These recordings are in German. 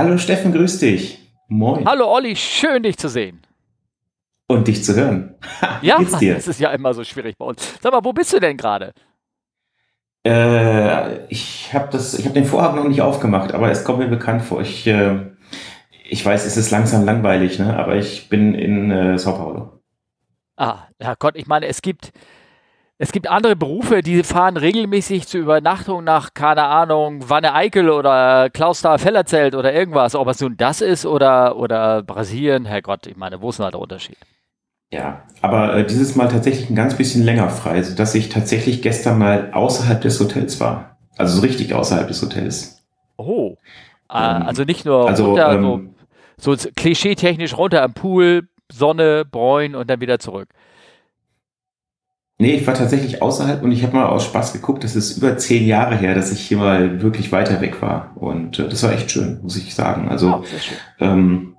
Hallo Steffen, grüß dich. Moin. Hallo Olli, schön dich zu sehen. Und dich zu hören. ja, das ist ja immer so schwierig bei uns. Sag mal, wo bist du denn gerade? Äh, ich habe hab den Vorhang noch nicht aufgemacht, aber es kommt mir bekannt vor. Ich, äh, ich weiß, es ist langsam langweilig, ne? aber ich bin in äh, Sao Paulo. Ah, ja Gott, ich meine, es gibt, es gibt andere Berufe, die fahren regelmäßig zur Übernachtung nach, keine Ahnung, Wanne Eickel oder Klaus Fellerzelt oder irgendwas. Ob es nun das ist oder, oder Brasilien, Herrgott, ich meine, wo ist denn da der Unterschied? Ja, aber äh, dieses Mal tatsächlich ein ganz bisschen länger frei, sodass ich tatsächlich gestern mal außerhalb des Hotels war. Also so richtig außerhalb des Hotels. Oh. Ah, ähm, also nicht nur also, runter, ähm, so, so klischeetechnisch runter am Pool, Sonne, Bräun und dann wieder zurück. Nee, ich war tatsächlich außerhalb und ich habe mal aus Spaß geguckt, das ist über zehn Jahre her, dass ich hier mal wirklich weiter weg war. Und äh, das war echt schön, muss ich sagen. Also oh, ähm,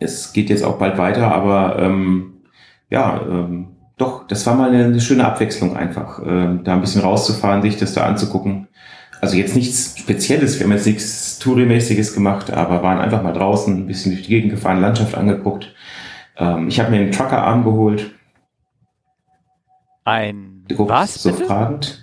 es geht jetzt auch bald weiter, aber ähm, ja, ähm, doch, das war mal eine, eine schöne Abwechslung einfach, ähm, da ein bisschen rauszufahren, sich das da anzugucken. Also jetzt nichts Spezielles, wir haben jetzt nichts Touri-mäßiges gemacht, aber waren einfach mal draußen, ein bisschen durch die Gegend gefahren, Landschaft angeguckt. Ähm, ich habe mir einen Truckerarm geholt. Ein was? So bitte? fragend.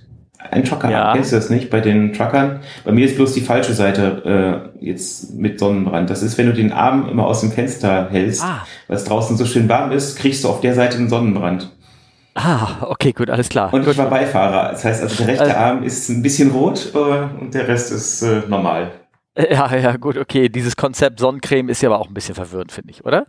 Ein Trucker, ja. kennst du das nicht bei den Truckern? Bei mir ist bloß die falsche Seite äh, jetzt mit Sonnenbrand. Das ist, wenn du den Arm immer aus dem Fenster hältst, ah. weil es draußen so schön warm ist, kriegst du auf der Seite einen Sonnenbrand. Ah, okay, gut, alles klar. Und gut. ich war Beifahrer. Das heißt also, der rechte also, Arm ist ein bisschen rot äh, und der Rest ist äh, normal. Ja, ja, gut, okay. Dieses Konzept Sonnencreme ist ja aber auch ein bisschen verwirrend, finde ich, oder?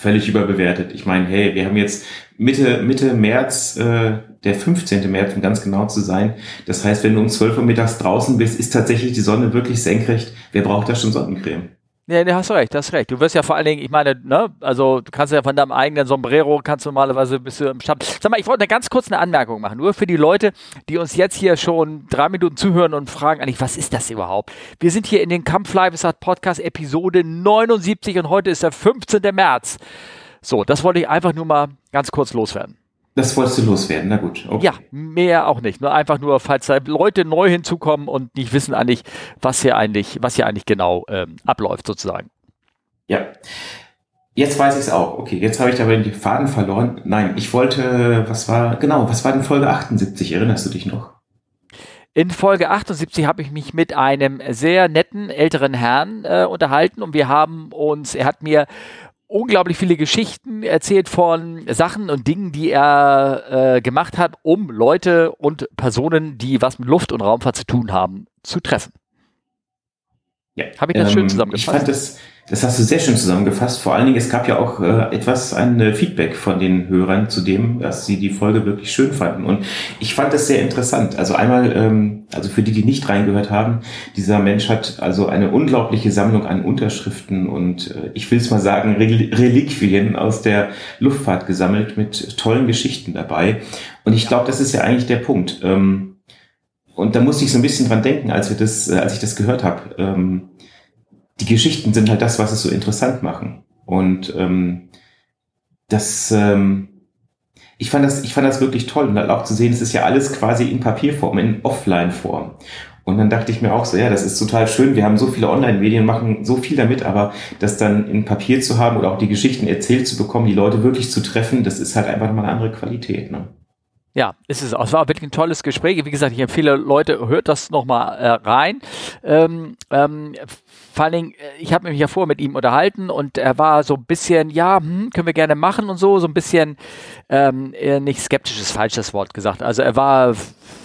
Völlig überbewertet. Ich meine, hey, wir haben jetzt Mitte, Mitte März äh, der 15. März, um ganz genau zu sein. Das heißt, wenn du um 12 Uhr mittags draußen bist, ist tatsächlich die Sonne wirklich senkrecht. Wer braucht da schon Sonnencreme? Ja, du hast recht, hast recht. Du wirst ja vor allen Dingen, ich meine, ne, also du kannst ja von deinem eigenen Sombrero, kannst du normalerweise bist du im Stab. Sag mal, ich wollte eine ganz kurz eine Anmerkung machen, nur für die Leute, die uns jetzt hier schon drei Minuten zuhören und fragen eigentlich, was ist das überhaupt? Wir sind hier in den Kampf Live Podcast Episode 79 und heute ist der 15. März. So, das wollte ich einfach nur mal ganz kurz loswerden. Das wolltest du loswerden, na gut. Okay. Ja, mehr auch nicht. Nur einfach nur, falls da Leute neu hinzukommen und nicht wissen eigentlich, was hier eigentlich, was hier eigentlich genau ähm, abläuft, sozusagen. Ja. Jetzt weiß ich es auch. Okay, jetzt habe ich dabei den Faden verloren. Nein, ich wollte, was war, genau, was war denn Folge 78? Erinnerst du dich noch? In Folge 78 habe ich mich mit einem sehr netten älteren Herrn äh, unterhalten und wir haben uns, er hat mir unglaublich viele Geschichten erzählt von Sachen und Dingen, die er äh, gemacht hat, um Leute und Personen, die was mit Luft- und Raumfahrt zu tun haben, zu treffen. Ja. Habe ich das ähm, schön zusammengefasst? Ich fand das, das hast du sehr schön zusammengefasst. Vor allen Dingen, es gab ja auch äh, etwas, ein äh, Feedback von den Hörern zu dem, dass sie die Folge wirklich schön fanden. Und ich fand das sehr interessant. Also einmal, ähm, also für die, die nicht reingehört haben, dieser Mensch hat also eine unglaubliche Sammlung an Unterschriften und äh, ich will es mal sagen, Rel Reliquien aus der Luftfahrt gesammelt mit tollen Geschichten dabei. Und ich glaube, das ist ja eigentlich der Punkt. Ähm, und da musste ich so ein bisschen dran denken, als wir das, äh, als ich das gehört habe. Ähm, die Geschichten sind halt das, was es so interessant machen. Und ähm, das, ähm, ich fand das, ich fand das wirklich toll und halt auch zu sehen, es ist ja alles quasi in Papierform, in Offline-Form. Und dann dachte ich mir auch so, ja, das ist total schön. Wir haben so viele Online-Medien, machen so viel damit, aber das dann in Papier zu haben oder auch die Geschichten erzählt zu bekommen, die Leute wirklich zu treffen, das ist halt einfach mal eine andere Qualität. Ne? Ja, ist es auch. Es war wirklich ein tolles Gespräch. Wie gesagt, ich empfehle Leute, hört das nochmal äh, rein. Ähm, ähm, vor allen Dingen, äh, ich habe mich ja vorher mit ihm unterhalten und er war so ein bisschen, ja, hm, können wir gerne machen und so, so ein bisschen, ähm, nicht skeptisch ist falsch Wort gesagt. Also er war,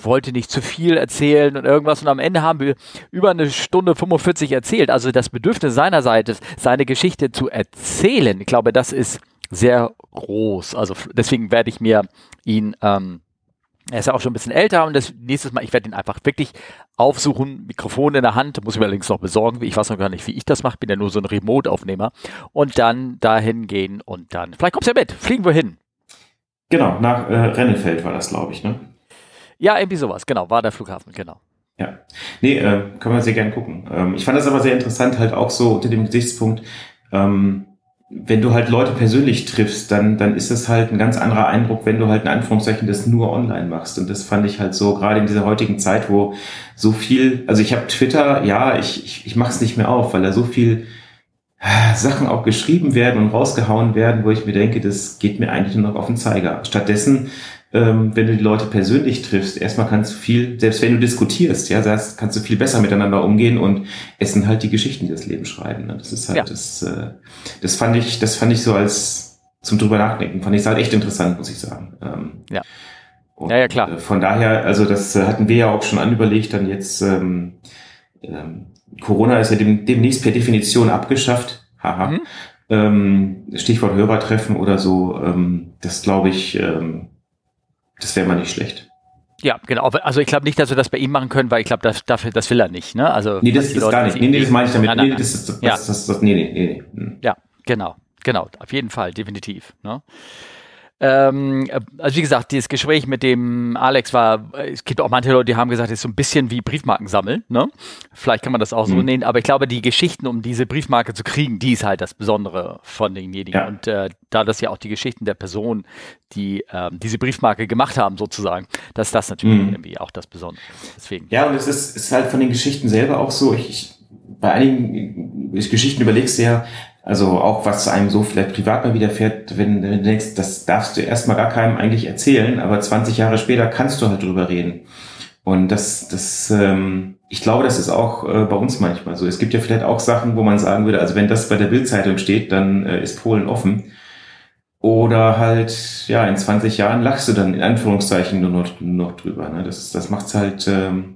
wollte nicht zu viel erzählen und irgendwas und am Ende haben wir über eine Stunde 45 erzählt. Also das Bedürfnis seiner Seite, seine Geschichte zu erzählen, ich glaube, das ist sehr groß. Also deswegen werde ich mir ihn, ähm, er ist ja auch schon ein bisschen älter und das nächstes Mal, ich werde ihn einfach wirklich aufsuchen, Mikrofon in der Hand, muss ich mir allerdings noch besorgen, ich weiß noch gar nicht, wie ich das mache, bin ja nur so ein Remote-Aufnehmer und dann dahin gehen und dann, vielleicht kommst du ja mit, fliegen wir hin. Genau, nach äh, Rennefeld war das, glaube ich, ne? Ja, irgendwie sowas, genau, war der Flughafen, genau. Ja, nee, äh, können wir sehr gerne gucken. Ähm, ich fand das aber sehr interessant, halt auch so unter dem Gesichtspunkt, ähm, wenn du halt Leute persönlich triffst, dann, dann ist es halt ein ganz anderer Eindruck, wenn du halt in Anführungszeichen das nur online machst. Und das fand ich halt so, gerade in dieser heutigen Zeit, wo so viel, also ich habe Twitter, ja, ich, ich, ich mache es nicht mehr auf, weil da so viel äh, Sachen auch geschrieben werden und rausgehauen werden, wo ich mir denke, das geht mir eigentlich nur noch auf den Zeiger. Stattdessen ähm, wenn du die Leute persönlich triffst, erstmal kannst du viel, selbst wenn du diskutierst, ja, das kannst du viel besser miteinander umgehen und es sind halt die Geschichten, die das Leben schreiben. Ne? Das ist halt ja. das, äh, das fand ich, das fand ich so als zum drüber nachdenken, fand ich halt echt interessant, muss ich sagen. Ähm, ja. Und ja, ja, klar. Äh, von daher, also das äh, hatten wir ja auch schon anüberlegt, dann jetzt ähm, ähm, Corona ist ja dem, demnächst per Definition abgeschafft. Haha. Mhm. Ähm, Stichwort Hörertreffen oder so. Ähm, das glaube ich, ähm, das wäre mal nicht schlecht. Ja, genau. Also ich glaube nicht, dass wir das bei ihm machen können, weil ich glaube, das, dafür, das will er nicht. Ne? Also, nee, das ist gar nicht. Nee, nee, das meine ich damit. Nein, nein, nee, das ist, das, ja. das, das, das, nee, nee, nee, nee. Hm. Ja, genau. Genau, auf jeden Fall, definitiv. Ne? Ähm, also wie gesagt, dieses Gespräch mit dem Alex war, es gibt auch manche Leute, die haben gesagt, es ist so ein bisschen wie Briefmarken sammeln. Ne? Vielleicht kann man das auch so mhm. nennen, aber ich glaube, die Geschichten, um diese Briefmarke zu kriegen, die ist halt das Besondere von denjenigen. Ja. Und äh, da das ja auch die Geschichten der Personen, die äh, diese Briefmarke gemacht haben, sozusagen, dass das natürlich mhm. irgendwie auch das Besondere. Deswegen. Ja, und es ist, ist halt von den Geschichten selber auch so, ich, ich bei einigen Geschichten überlegst du ja, also auch was einem so vielleicht privat mal widerfährt, wenn, wenn du denkst, das darfst du erstmal gar keinem eigentlich erzählen, aber 20 Jahre später kannst du halt drüber reden. Und das, das, ähm, ich glaube, das ist auch äh, bei uns manchmal so. Es gibt ja vielleicht auch Sachen, wo man sagen würde, also wenn das bei der Bildzeitung steht, dann äh, ist Polen offen. Oder halt, ja, in 20 Jahren lachst du dann in Anführungszeichen nur noch, nur noch drüber. Ne? Das, das macht's halt, ähm,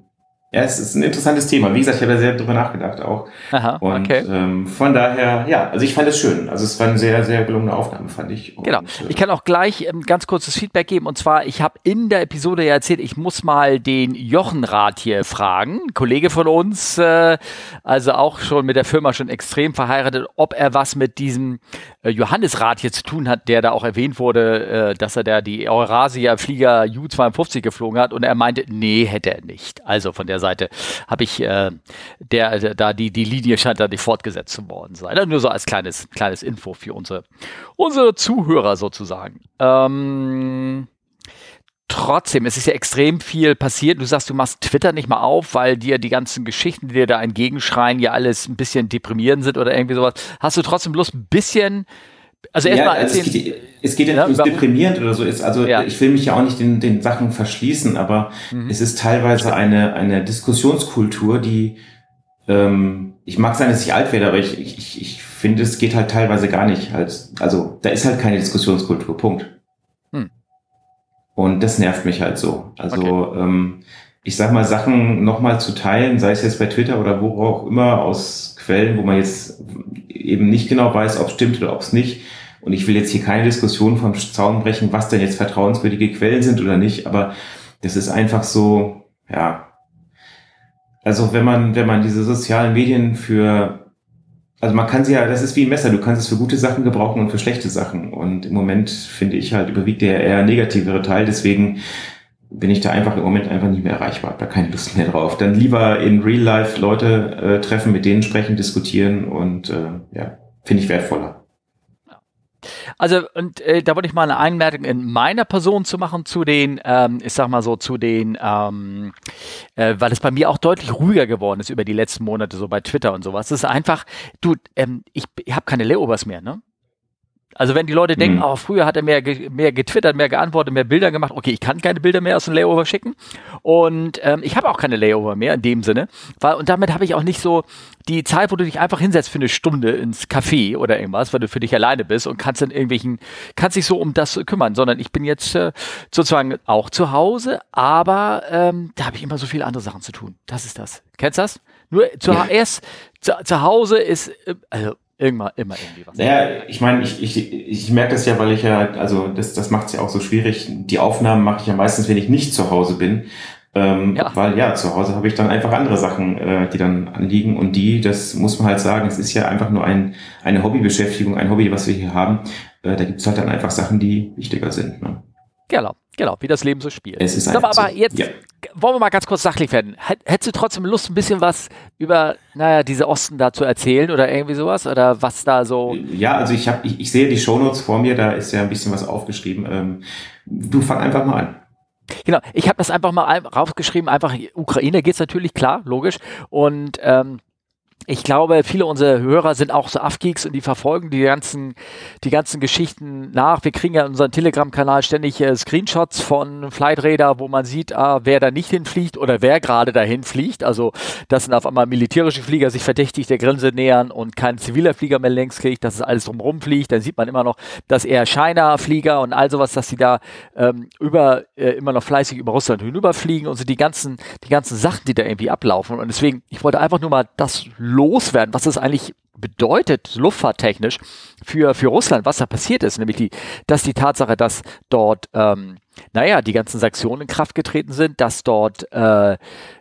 ja, es ist ein interessantes Thema. Wie gesagt, ich habe da sehr drüber nachgedacht auch. Aha, und okay. ähm, von daher, ja, also ich fand es schön. Also es war eine sehr, sehr gelungene Aufnahme, fand ich. Und, genau. Ich kann auch gleich ähm, ganz kurzes Feedback geben. Und zwar, ich habe in der Episode ja erzählt, ich muss mal den Jochenrat hier fragen, Kollege von uns, äh, also auch schon mit der Firma schon extrem verheiratet, ob er was mit diesem äh, Johannesrat hier zu tun hat, der da auch erwähnt wurde, äh, dass er da die Eurasia Flieger U-52 geflogen hat. Und er meinte, nee, hätte er nicht. Also von der Seite habe ich äh, der, der, da die, die Linie scheint da nicht fortgesetzt worden sein. Also nur so als kleines, kleines Info für unsere, unsere Zuhörer sozusagen. Ähm, trotzdem, es ist ja extrem viel passiert. Du sagst, du machst Twitter nicht mal auf, weil dir die ganzen Geschichten, die dir da entgegenschreien, ja alles ein bisschen deprimierend sind oder irgendwie sowas. Hast du trotzdem bloß ein bisschen also erstmal ja, also es geht, es geht ja nicht deprimierend oder so. Ist, also ja. ich will mich ja auch nicht den, den Sachen verschließen, aber mhm. es ist teilweise eine, eine Diskussionskultur, die ähm, ich mag sein, dass ich alt werde, aber ich, ich, ich finde, es geht halt teilweise gar nicht. Halt, also da ist halt keine Diskussionskultur, Punkt. Hm. Und das nervt mich halt so. Also okay. ähm, ich sag mal, Sachen nochmal zu teilen, sei es jetzt bei Twitter oder wo auch immer, aus Quellen, wo man jetzt eben nicht genau weiß, ob es stimmt oder ob es nicht. Und ich will jetzt hier keine Diskussion vom Zaun brechen, was denn jetzt vertrauenswürdige Quellen sind oder nicht, aber das ist einfach so, ja. Also wenn man, wenn man diese sozialen Medien für, also man kann sie ja, das ist wie ein Messer, du kannst es für gute Sachen gebrauchen und für schlechte Sachen. Und im Moment finde ich halt überwiegt der eher negativere Teil, deswegen bin ich da einfach im Moment einfach nicht mehr erreichbar, habe da keine Lust mehr drauf. Dann lieber in Real Life Leute äh, treffen, mit denen sprechen, diskutieren und äh, ja, finde ich wertvoller. Also, und äh, da wollte ich mal eine Einmerkung in meiner Person zu machen zu den, ähm, ich sag mal so, zu den, ähm, äh, weil es bei mir auch deutlich ruhiger geworden ist über die letzten Monate, so bei Twitter und sowas. Es ist einfach, du, ähm, ich, ich habe keine Layovers mehr, ne? Also wenn die Leute denken, mhm. oh, früher hat er mehr, mehr getwittert, mehr geantwortet, mehr Bilder gemacht, okay, ich kann keine Bilder mehr aus dem Layover schicken und ähm, ich habe auch keine Layover mehr in dem Sinne, weil, und damit habe ich auch nicht so die Zeit, wo du dich einfach hinsetzt für eine Stunde ins Café oder irgendwas, weil du für dich alleine bist und kannst dann irgendwelchen, kannst dich so um das kümmern, sondern ich bin jetzt äh, sozusagen auch zu Hause, aber ähm, da habe ich immer so viele andere Sachen zu tun. Das ist das. Kennst du das? Nur zuerst ja. zu, zu Hause ist, äh, also Irgendwann, immer irgendwie was. Naja, ich meine, ich, ich, ich merke das ja, weil ich ja, also das, das macht es ja auch so schwierig. Die Aufnahmen mache ich ja meistens, wenn ich nicht zu Hause bin. Ähm, ja. Weil ja, zu Hause habe ich dann einfach andere Sachen, äh, die dann anliegen. Und die, das muss man halt sagen, es ist ja einfach nur ein, eine Hobbybeschäftigung, ein Hobby, was wir hier haben. Äh, da gibt es halt dann einfach Sachen, die wichtiger sind. Ne? Genau, genau, wie das Leben so spielt. Es ist einfach aber, aber jetzt, ja. Wollen wir mal ganz kurz sachlich werden. Hättest du trotzdem Lust, ein bisschen was über, naja, diese Osten da zu erzählen oder irgendwie sowas? Oder was da so. Ja, also ich habe, ich, ich sehe die Shownotes vor mir, da ist ja ein bisschen was aufgeschrieben. Ähm, du fang einfach mal an. Genau, ich habe das einfach mal raufgeschrieben, einfach Ukraine geht's natürlich, klar, logisch. Und ähm, ich glaube, viele unserer Hörer sind auch so Afgeeks und die verfolgen die ganzen, die ganzen Geschichten nach. Wir kriegen ja in unserem Telegram-Kanal ständig äh, Screenshots von Flightradar, wo man sieht, ah, wer da nicht hinfliegt oder wer gerade dahin fliegt. Also, dass sind auf einmal militärische Flieger sich verdächtig der Grenze nähern und kein ziviler Flieger mehr längs kriegt, dass es alles drumherum fliegt. Dann sieht man immer noch, dass eher China-Flieger und all sowas, dass sie da ähm, über, äh, immer noch fleißig über Russland hinüberfliegen und so die ganzen, die ganzen Sachen, die da irgendwie ablaufen. Und deswegen, ich wollte einfach nur mal das loswerden, was das eigentlich bedeutet, luftfahrttechnisch, für, für Russland, was da passiert ist. Nämlich die, dass die Tatsache, dass dort, ähm, naja, die ganzen Sanktionen in Kraft getreten sind, dass dort äh,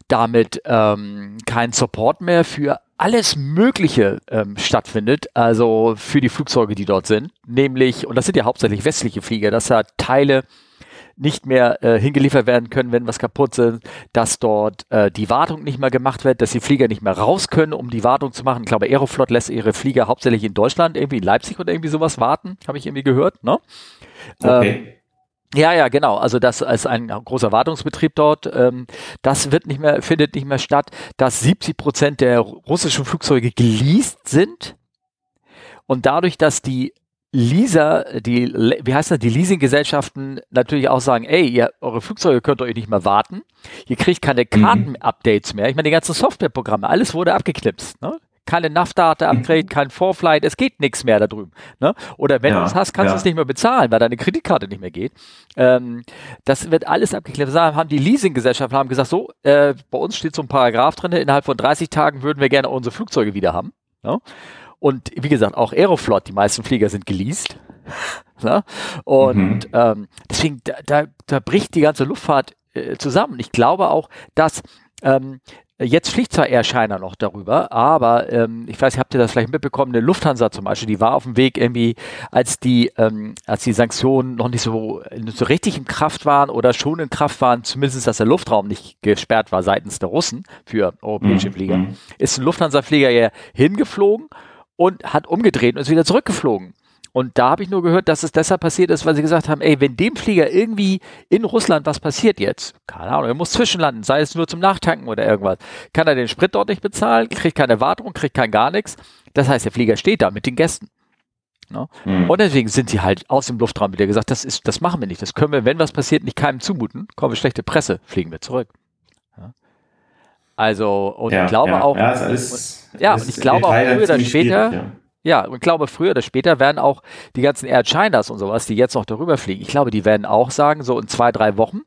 damit ähm, kein Support mehr für alles Mögliche ähm, stattfindet, also für die Flugzeuge, die dort sind, nämlich, und das sind ja hauptsächlich westliche Flieger, dass da Teile nicht mehr äh, hingeliefert werden können, wenn was kaputt ist, dass dort äh, die Wartung nicht mehr gemacht wird, dass die Flieger nicht mehr raus können, um die Wartung zu machen. Ich glaube, Aeroflot lässt ihre Flieger hauptsächlich in Deutschland, irgendwie in Leipzig oder irgendwie sowas warten, habe ich irgendwie gehört. Ne? Okay. Ähm, ja, ja, genau. Also das ist ein großer Wartungsbetrieb dort. Ähm, das wird nicht mehr, findet nicht mehr statt, dass 70 Prozent der russischen Flugzeuge geleast sind. Und dadurch, dass die Leaser, die, wie heißt das, die Leasinggesellschaften natürlich auch sagen, ey, ihr, eure Flugzeuge könnt euch nicht mehr warten. Ihr kriegt keine mhm. Karten-Updates mehr. Ich meine, die ganzen Softwareprogramme, alles wurde abgeknipst. Ne? Keine NAV-Data-Upgrade, mhm. kein Vorflight, es geht nichts mehr da drüben. Ne? Oder wenn ja, du es hast, kannst ja. du es nicht mehr bezahlen, weil deine Kreditkarte nicht mehr geht. Ähm, das wird alles abgeknipst. Da haben die Leasinggesellschaften haben gesagt, so, äh, bei uns steht so ein Paragraph drin, innerhalb von 30 Tagen würden wir gerne unsere Flugzeuge wieder haben. Ne? Und wie gesagt, auch Aeroflot, die meisten Flieger sind geleast. ne? Und mhm. ähm, deswegen, da, da, da bricht die ganze Luftfahrt äh, zusammen. Ich glaube auch, dass ähm, Jetzt fliegt zwar Air China noch darüber, aber ähm, ich weiß, habt ihr das vielleicht mitbekommen, eine Lufthansa zum Beispiel, die war auf dem Weg irgendwie, als die, ähm, als die Sanktionen noch nicht so, so richtig in Kraft waren oder schon in Kraft waren, zumindest dass der Luftraum nicht gesperrt war seitens der Russen für europäische mhm. Flieger, mhm. ist ein Lufthansa-Flieger ja hingeflogen und hat umgedreht und ist wieder zurückgeflogen. Und da habe ich nur gehört, dass es deshalb passiert ist, weil sie gesagt haben, ey, wenn dem Flieger irgendwie in Russland was passiert jetzt, keine Ahnung, er muss zwischenlanden, sei es nur zum Nachtanken oder irgendwas, kann er den Sprit dort nicht bezahlen, kriegt keine Wartung, kriegt kein gar nichts. Das heißt, der Flieger steht da mit den Gästen. Ne? Mhm. Und deswegen sind sie halt aus dem Luftraum wieder gesagt, das ist, das machen wir nicht. Das können wir, wenn was passiert, nicht keinem zumuten. Kommen wir schlechte Presse, fliegen wir zurück. Also, und ja, ich glaube ja, auch. Ja, alles, ja und ich glaube auch früher oder später. Ja. ja. und ich glaube, früher oder später werden auch die ganzen Air Chinas und sowas, die jetzt noch darüber fliegen, ich glaube, die werden auch sagen, so in zwei, drei Wochen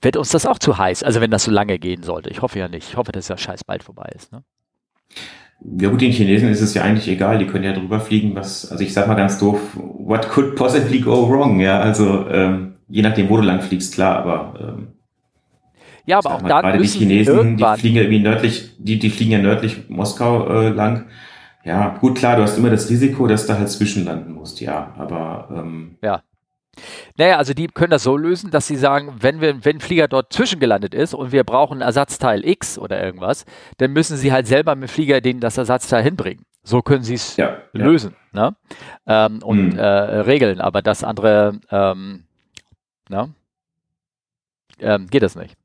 wird uns das auch zu heiß. Also, wenn das so lange gehen sollte. Ich hoffe ja nicht. Ich hoffe, dass der Scheiß bald vorbei ist. Ne? Ja gut, den Chinesen ist es ja eigentlich egal, die können ja drüber fliegen, was, also ich sag mal ganz doof, what could possibly go wrong, ja, also ähm, je nachdem, wo du lang fliegst, klar, aber ähm, ja, aber auch dann gerade die Chinesen, die fliegen ja irgendwie nördlich, die, die fliegen ja nördlich Moskau äh, lang. Ja, gut, klar, du hast immer das Risiko, dass du halt zwischenlanden musst, ja, aber ähm, ja. Naja, also die können das so lösen, dass sie sagen, wenn wir, wenn ein Flieger dort zwischengelandet ist und wir brauchen Ersatzteil X oder irgendwas, dann müssen sie halt selber mit dem Flieger den das Ersatzteil hinbringen. So können sie es ja, lösen ja. Ne? Ähm, und hm. äh, regeln, aber das andere ähm, ne? ähm, geht das nicht.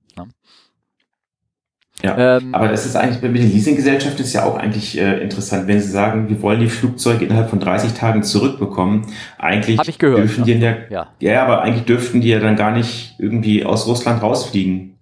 Ja, ähm, aber das ist eigentlich mit den Leasinggesellschaften ist ja auch eigentlich äh, interessant, wenn sie sagen, wir wollen die Flugzeuge innerhalb von 30 Tagen zurückbekommen. Eigentlich gehört, dürfen die ja, ja, ja, aber eigentlich dürften die ja dann gar nicht irgendwie aus Russland rausfliegen.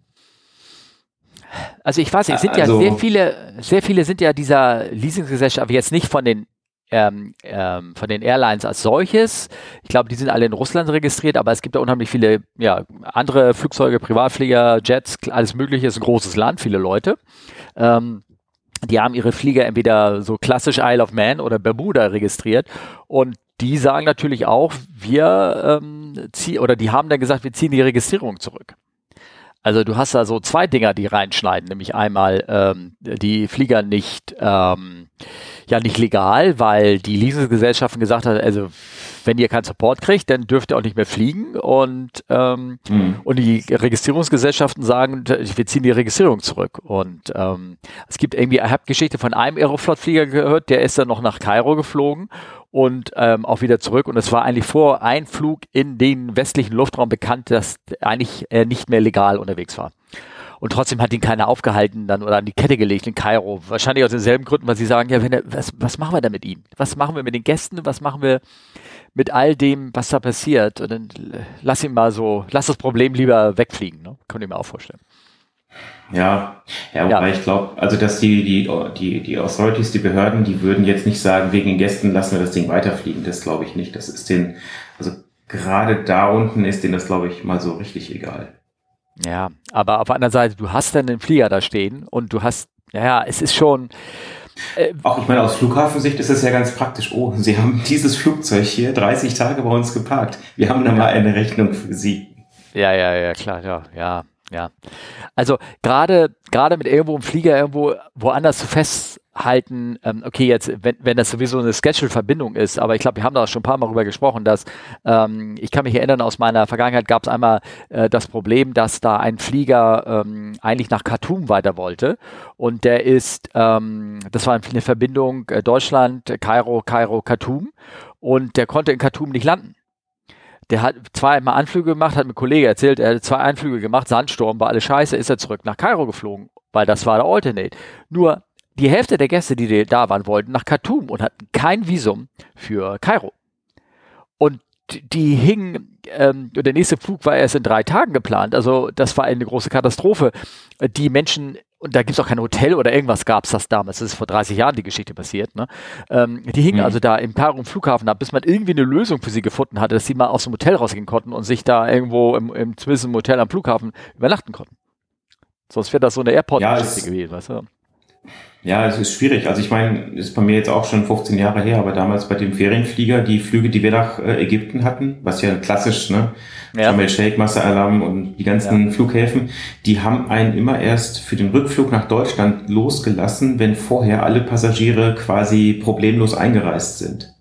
Also ich weiß, es sind also, ja sehr viele, sehr viele sind ja dieser Leasinggesellschaft, aber jetzt nicht von den ähm, ähm, von den Airlines als solches. Ich glaube, die sind alle in Russland registriert, aber es gibt da unheimlich viele ja, andere Flugzeuge, Privatflieger, Jets, alles Mögliche. Es ist ein großes Land, viele Leute. Ähm, die haben ihre Flieger entweder so klassisch Isle of Man oder Bermuda registriert und die sagen natürlich auch, wir ähm, ziehen, oder die haben dann gesagt, wir ziehen die Registrierung zurück. Also du hast da so zwei Dinger, die reinschneiden, nämlich einmal ähm, die Flieger nicht ähm, ja nicht legal, weil die Leasinggesellschaften gesagt haben, also wenn ihr keinen Support kriegt, dann dürft ihr auch nicht mehr fliegen und, ähm, mhm. und die Registrierungsgesellschaften sagen, wir ziehen die Registrierung zurück. Und ähm, es gibt irgendwie, ich habe Geschichte von einem Aeroflot-Flieger gehört, der ist dann noch nach Kairo geflogen und ähm, auch wieder zurück. Und es war eigentlich vor Einflug in den westlichen Luftraum bekannt, dass eigentlich er nicht mehr legal unterwegs war. Und trotzdem hat ihn keiner aufgehalten dann oder an die Kette gelegt in Kairo. Wahrscheinlich aus denselben Gründen, weil sie sagen, ja, wenn er, was, was machen wir da mit ihm? Was machen wir mit den Gästen? Was machen wir mit all dem, was da passiert? Und dann lass ihn mal so, lass das Problem lieber wegfliegen. Ne? Könnte ich mir auch vorstellen. Ja, ja, wobei ja. ich glaube, also dass die, die, die, die Authorities, die Behörden, die würden jetzt nicht sagen, wegen den Gästen lassen wir das Ding weiterfliegen. Das glaube ich nicht. Das ist den, also gerade da unten ist denen das, glaube ich, mal so richtig egal. Ja, aber auf der anderen Seite, du hast dann den Flieger da stehen und du hast, ja, es ist schon. Äh, Auch ich meine, aus Flughafensicht ist es ja ganz praktisch. Oh, Sie haben dieses Flugzeug hier 30 Tage bei uns geparkt. Wir haben da mal eine Rechnung für Sie. Ja, ja, ja, klar, ja, ja, ja. Also gerade gerade mit irgendwo einem Flieger irgendwo woanders zu fest halten, ähm, okay, jetzt, wenn, wenn das sowieso eine Schedule-Verbindung ist, aber ich glaube, wir haben da schon ein paar Mal drüber gesprochen, dass ähm, ich kann mich erinnern, aus meiner Vergangenheit gab es einmal äh, das Problem, dass da ein Flieger ähm, eigentlich nach Khartoum weiter wollte und der ist, ähm, das war eine Verbindung äh, Deutschland, Kairo, Kairo, Khartoum und der konnte in Khartoum nicht landen. Der hat zweimal Anflüge gemacht, hat mir ein Kollege erzählt, er hat zwei Anflüge gemacht, Sandsturm, war alles scheiße, ist er zurück nach Kairo geflogen, weil das war der Alternate. Nur die Hälfte der Gäste, die da waren, wollten nach Khartoum und hatten kein Visum für Kairo. Und die hingen, ähm, der nächste Flug war erst in drei Tagen geplant. Also das war eine große Katastrophe. Die Menschen, und da gibt es auch kein Hotel oder irgendwas gab es das damals, das ist vor 30 Jahren die Geschichte passiert, ne? Ähm, die hingen mhm. also da im Kairo Flughafen ab, bis man irgendwie eine Lösung für sie gefunden hatte, dass sie mal aus dem Hotel rausgehen konnten und sich da irgendwo im, im zumindest im Hotel am Flughafen übernachten konnten. Sonst wäre das so eine Airport-Geschichte ja, gewesen, weißt du? Ja, es ist schwierig. Also ich meine, ist bei mir jetzt auch schon 15 Jahre her, aber damals bei dem Ferienflieger, die Flüge, die wir nach äh, Ägypten hatten, was ja klassisch, ne? Ja. Sharm el-Sheikh, Massa Alam und die ganzen ja. Flughäfen, die haben einen immer erst für den Rückflug nach Deutschland losgelassen, wenn vorher alle Passagiere quasi problemlos eingereist sind.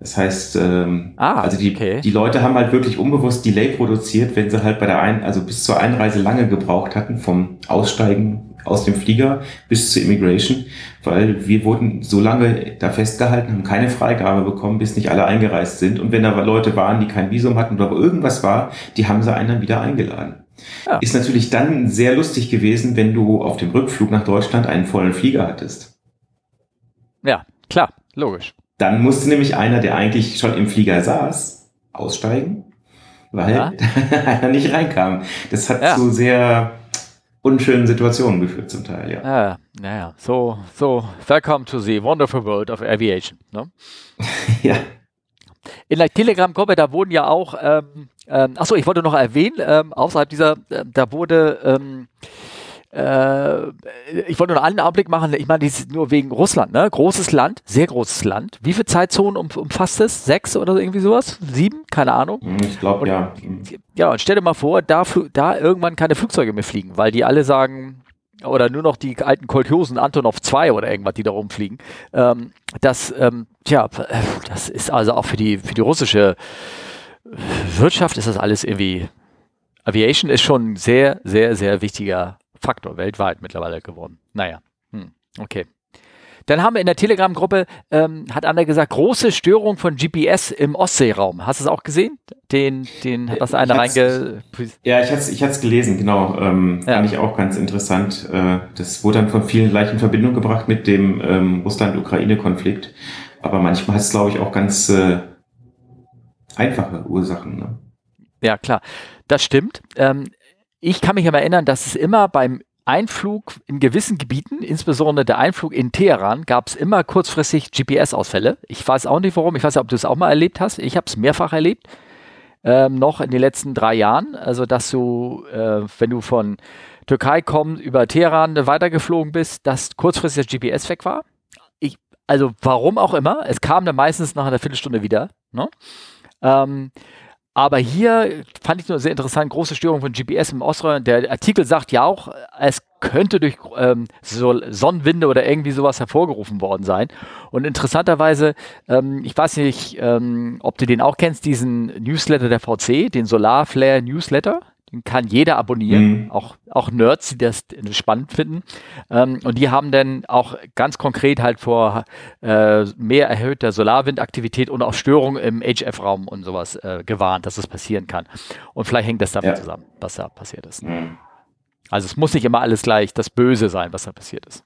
Das heißt, ähm, ah, also die, okay. die Leute haben halt wirklich unbewusst Delay produziert, wenn sie halt bei der Ein also bis zur Einreise lange gebraucht hatten, vom Aussteigen aus dem Flieger bis zur Immigration, weil wir wurden so lange da festgehalten, haben keine Freigabe bekommen, bis nicht alle eingereist sind. Und wenn da Leute waren, die kein Visum hatten oder irgendwas war, die haben sie einen dann wieder eingeladen. Ja. Ist natürlich dann sehr lustig gewesen, wenn du auf dem Rückflug nach Deutschland einen vollen Flieger hattest. Ja, klar, logisch. Dann musste nämlich einer, der eigentlich schon im Flieger saß, aussteigen, weil ja. einer nicht reinkam. Das hat ja. zu sehr unschönen Situationen geführt zum Teil, ja. Ja, naja, so, so, welcome to the wonderful world of aviation. Ne? ja. In der Telegram-Gruppe, da wurden ja auch, ähm, ähm, achso, ich wollte noch erwähnen, ähm, außerhalb dieser, äh, da wurde, ähm, äh, ich wollte nur einen Anblick machen. Ich meine, dies ist nur wegen Russland, ne? Großes Land, sehr großes Land. Wie viele Zeitzonen um, umfasst es? Sechs oder irgendwie sowas? Sieben? Keine Ahnung. Hm, ich glaube, ja. Ja, und stell dir mal vor, da, da irgendwann keine Flugzeuge mehr fliegen, weil die alle sagen, oder nur noch die alten Kolchosen Antonov 2 oder irgendwas, die da rumfliegen. Ähm, das, ähm, tja, das ist also auch für die, für die russische Wirtschaft ist das alles irgendwie. Aviation ist schon ein sehr, sehr, sehr wichtiger Faktor weltweit mittlerweile geworden. Naja, hm, okay. Dann haben wir in der Telegram-Gruppe, ähm, hat Anna gesagt, große Störung von GPS im Ostseeraum. Hast du es auch gesehen? Den, den hat das einer reinge... Ja, ich hatte es gelesen, genau. Ähm, ja. Fand ich auch ganz interessant. Äh, das wurde dann von vielen gleich in Verbindung gebracht mit dem ähm, Russland-Ukraine-Konflikt. Aber manchmal hat es, glaube ich, auch ganz äh, einfache Ursachen. Ne? Ja, klar. Das stimmt. Ähm, ich kann mich aber erinnern, dass es immer beim Einflug in gewissen Gebieten, insbesondere der Einflug in Teheran, gab es immer kurzfristig GPS-Ausfälle. Ich weiß auch nicht warum. Ich weiß nicht, ob du es auch mal erlebt hast. Ich habe es mehrfach erlebt. Ähm, noch in den letzten drei Jahren. Also, dass du, äh, wenn du von Türkei kommst, über Teheran weitergeflogen bist, dass kurzfristig das GPS weg war. Ich, also, warum auch immer. Es kam dann meistens nach einer Viertelstunde wieder. Ne? Ähm, aber hier fand ich nur sehr interessant, große Störung von GPS im Ostraum. Der Artikel sagt ja auch, es könnte durch ähm, so Sonnenwinde oder irgendwie sowas hervorgerufen worden sein. Und interessanterweise, ähm, ich weiß nicht, ähm, ob du den auch kennst, diesen Newsletter der VC, den Solarflare Newsletter. Den kann jeder abonnieren, mhm. auch, auch Nerds, die das spannend finden. Ähm, und die haben dann auch ganz konkret halt vor äh, mehr erhöhter Solarwindaktivität und auch Störungen im HF-Raum und sowas äh, gewarnt, dass das passieren kann. Und vielleicht hängt das damit ja. zusammen, was da passiert ist. Mhm. Also es muss nicht immer alles gleich das Böse sein, was da passiert ist.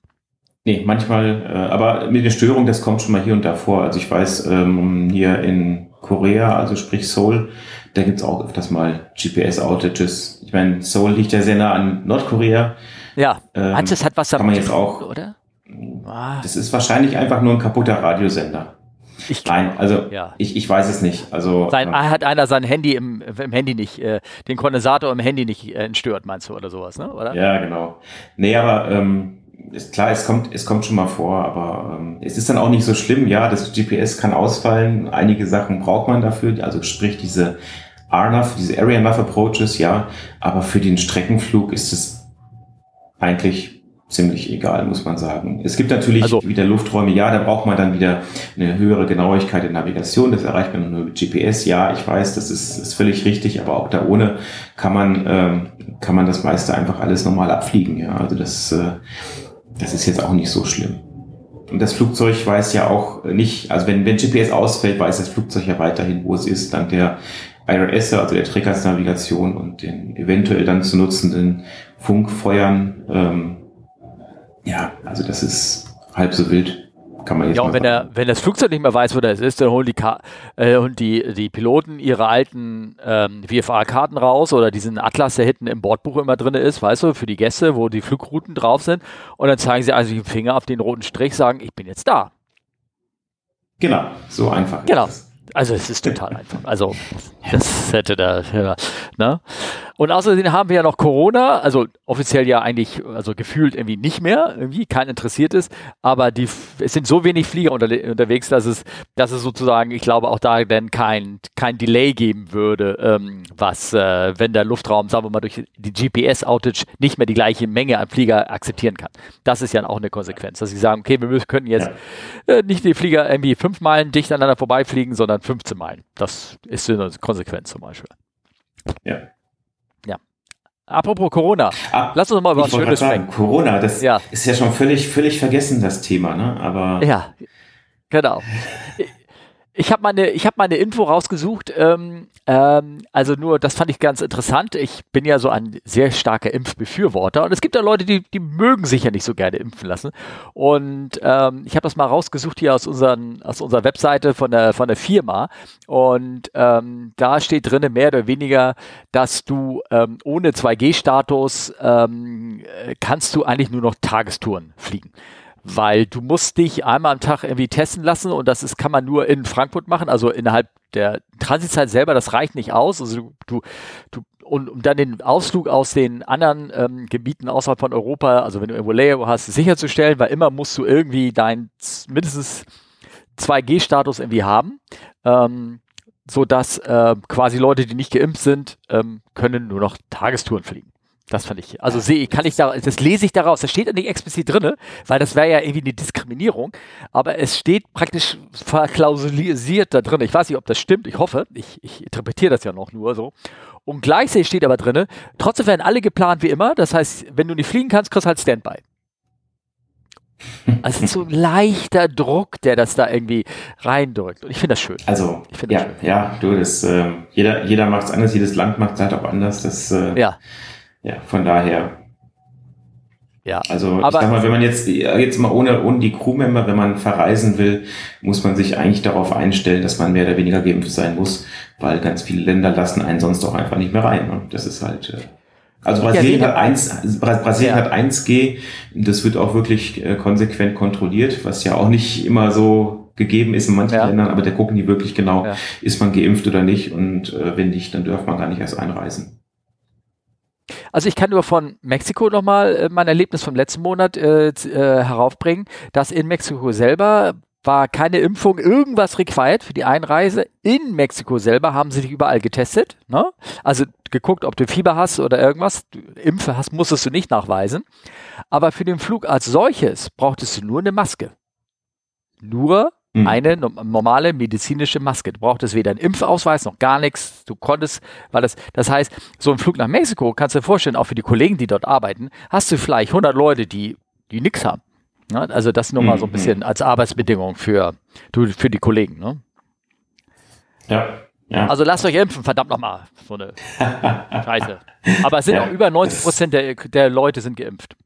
Nee, manchmal, äh, aber mit der Störung, das kommt schon mal hier und da vor. Also ich weiß, ähm, hier in Korea, also sprich Seoul, da gibt's auch öfters mal GPS-Outages. Ich meine, Seoul liegt ja sehr nah an Nordkorea. Ja, ähm, hat was damit kann man jetzt auch, oder? Ah. Das ist wahrscheinlich einfach nur ein kaputter Radiosender. Ich, Nein, also ja. ich, ich weiß es nicht. Also sein, äh, hat einer sein Handy im, im Handy nicht, äh, den Kondensator im Handy nicht äh, entstört, meinst du, oder sowas, ne? Oder? Ja, genau. Nee, aber ähm, ist klar, es kommt, es kommt schon mal vor, aber ähm, es ist dann auch nicht so schlimm. Ja, das GPS kann ausfallen. Einige Sachen braucht man dafür, also sprich diese RNAV, diese Area Nav Approaches, ja. Aber für den Streckenflug ist es eigentlich ziemlich egal, muss man sagen. Es gibt natürlich also, wieder Lufträume, ja, da braucht man dann wieder eine höhere Genauigkeit in Navigation, das erreicht man nur mit GPS, ja, ich weiß, das ist, ist völlig richtig, aber auch da ohne kann man, ähm, kann man das meiste einfach alles normal abfliegen, ja, also das, äh, das ist jetzt auch nicht so schlimm. Und das Flugzeug weiß ja auch nicht, also wenn, wenn GPS ausfällt, weiß das Flugzeug ja weiterhin, wo es ist, dank der IRS, also der Trägersnavigation und den eventuell dann zu nutzenden Funkfeuern. Ähm, ja, also das ist halb so wild. Kann man jetzt ja, und wenn, der, wenn das Flugzeug nicht mehr weiß, wo das ist, dann holen die, äh, holen die, die Piloten ihre alten ähm, VFA-Karten raus oder diesen Atlas, der hinten im Bordbuch immer drin ist, weißt du, für die Gäste, wo die Flugrouten drauf sind. Und dann zeigen sie also den Finger auf den roten Strich, sagen, ich bin jetzt da. Genau, so einfach. Genau. Also es ist total einfach. Also das hätte da, ja, ne? Und außerdem haben wir ja noch Corona, also offiziell ja eigentlich, also gefühlt irgendwie nicht mehr, irgendwie kein interessiert ist, aber die, es sind so wenig Flieger unter, unterwegs, dass es, dass es sozusagen, ich glaube, auch da dann kein, kein Delay geben würde, ähm, was, äh, wenn der Luftraum, sagen wir mal, durch die GPS-Outage nicht mehr die gleiche Menge an Flieger akzeptieren kann. Das ist ja auch eine Konsequenz, dass sie sagen, okay, wir müssen, könnten jetzt äh, nicht die Flieger irgendwie fünf Meilen dicht aneinander vorbeifliegen, sondern 15 Meilen. Das ist eine Konsequenz zum Beispiel. Ja. Apropos Corona, ah, lass uns mal über was Schönes sprechen. Corona, das ja. ist ja schon völlig, völlig vergessen, das Thema, ne? Aber. Ja, genau. Ich habe meine, ich habe meine Info rausgesucht. Ähm, ähm, also nur, das fand ich ganz interessant. Ich bin ja so ein sehr starker Impfbefürworter und es gibt ja Leute, die, die mögen sich ja nicht so gerne impfen lassen. Und ähm, ich habe das mal rausgesucht hier aus, unseren, aus unserer Webseite von der von der Firma und ähm, da steht drinne mehr oder weniger, dass du ähm, ohne 2G-Status ähm, kannst du eigentlich nur noch Tagestouren fliegen weil du musst dich einmal am Tag irgendwie testen lassen und das ist, kann man nur in Frankfurt machen, also innerhalb der Transitzeit selber, das reicht nicht aus. Also du, du, und um dann den Ausflug aus den anderen ähm, Gebieten außerhalb von Europa, also wenn du irgendwo Layer hast, sicherzustellen, weil immer musst du irgendwie dein mindestens 2G-Status irgendwie haben. Ähm, so dass äh, quasi Leute, die nicht geimpft sind, ähm, können nur noch Tagestouren fliegen. Das fand ich. Also sehe ich, kann ich da, das lese ich daraus. Das steht ja nicht explizit drin, weil das wäre ja irgendwie eine Diskriminierung. Aber es steht praktisch verklausulisiert da drin. Ich weiß nicht, ob das stimmt. Ich hoffe. Ich, ich interpretiere das ja noch nur so. Und gleichzeitig steht aber drin, trotzdem werden alle geplant wie immer. Das heißt, wenn du nicht fliegen kannst, kriegst du halt Standby. Also so ein leichter Druck, der das da irgendwie reindrückt. Und ich finde das schön. Also, ja, schön. ja, du, das, äh, jeder, jeder macht es anders, jedes Land macht es halt auch anders. Das, äh, ja ja, von daher. Ja, also ich sag mal, wenn man jetzt jetzt mal ohne, ohne die Crewmember, wenn man verreisen will, muss man sich eigentlich darauf einstellen, dass man mehr oder weniger geimpft sein muss, weil ganz viele Länder lassen einen sonst auch einfach nicht mehr rein. Und das ist halt. Äh, also Brasilien ja, hat 1, Brasilien ja. hat 1G, das wird auch wirklich äh, konsequent kontrolliert, was ja auch nicht immer so gegeben ist in manchen ja. Ländern, aber da gucken die wirklich genau, ist man geimpft oder nicht und äh, wenn nicht, dann darf man gar nicht erst einreisen. Also ich kann nur von Mexiko nochmal äh, mein Erlebnis vom letzten Monat äh, äh, heraufbringen, dass in Mexiko selber war keine Impfung, irgendwas required für die Einreise. In Mexiko selber haben sie dich überall getestet. Ne? Also geguckt, ob du Fieber hast oder irgendwas. Du, Impfe hast, musstest du nicht nachweisen. Aber für den Flug als solches brauchtest du nur eine Maske. Nur mhm. eine normale medizinische Maske. Du brauchtest weder einen Impfausweis noch gar nichts. Du konntest, weil das, das heißt, so ein Flug nach Mexiko, kannst du dir vorstellen, auch für die Kollegen, die dort arbeiten, hast du vielleicht 100 Leute, die, die nichts haben. Ne? Also das nur mal so ein mhm. bisschen als Arbeitsbedingung für, für die Kollegen. Ne? Ja. Ja. Also lasst euch impfen, verdammt nochmal. So eine Scheiße. Aber es sind ja, auch über 90 Prozent der, der Leute sind geimpft.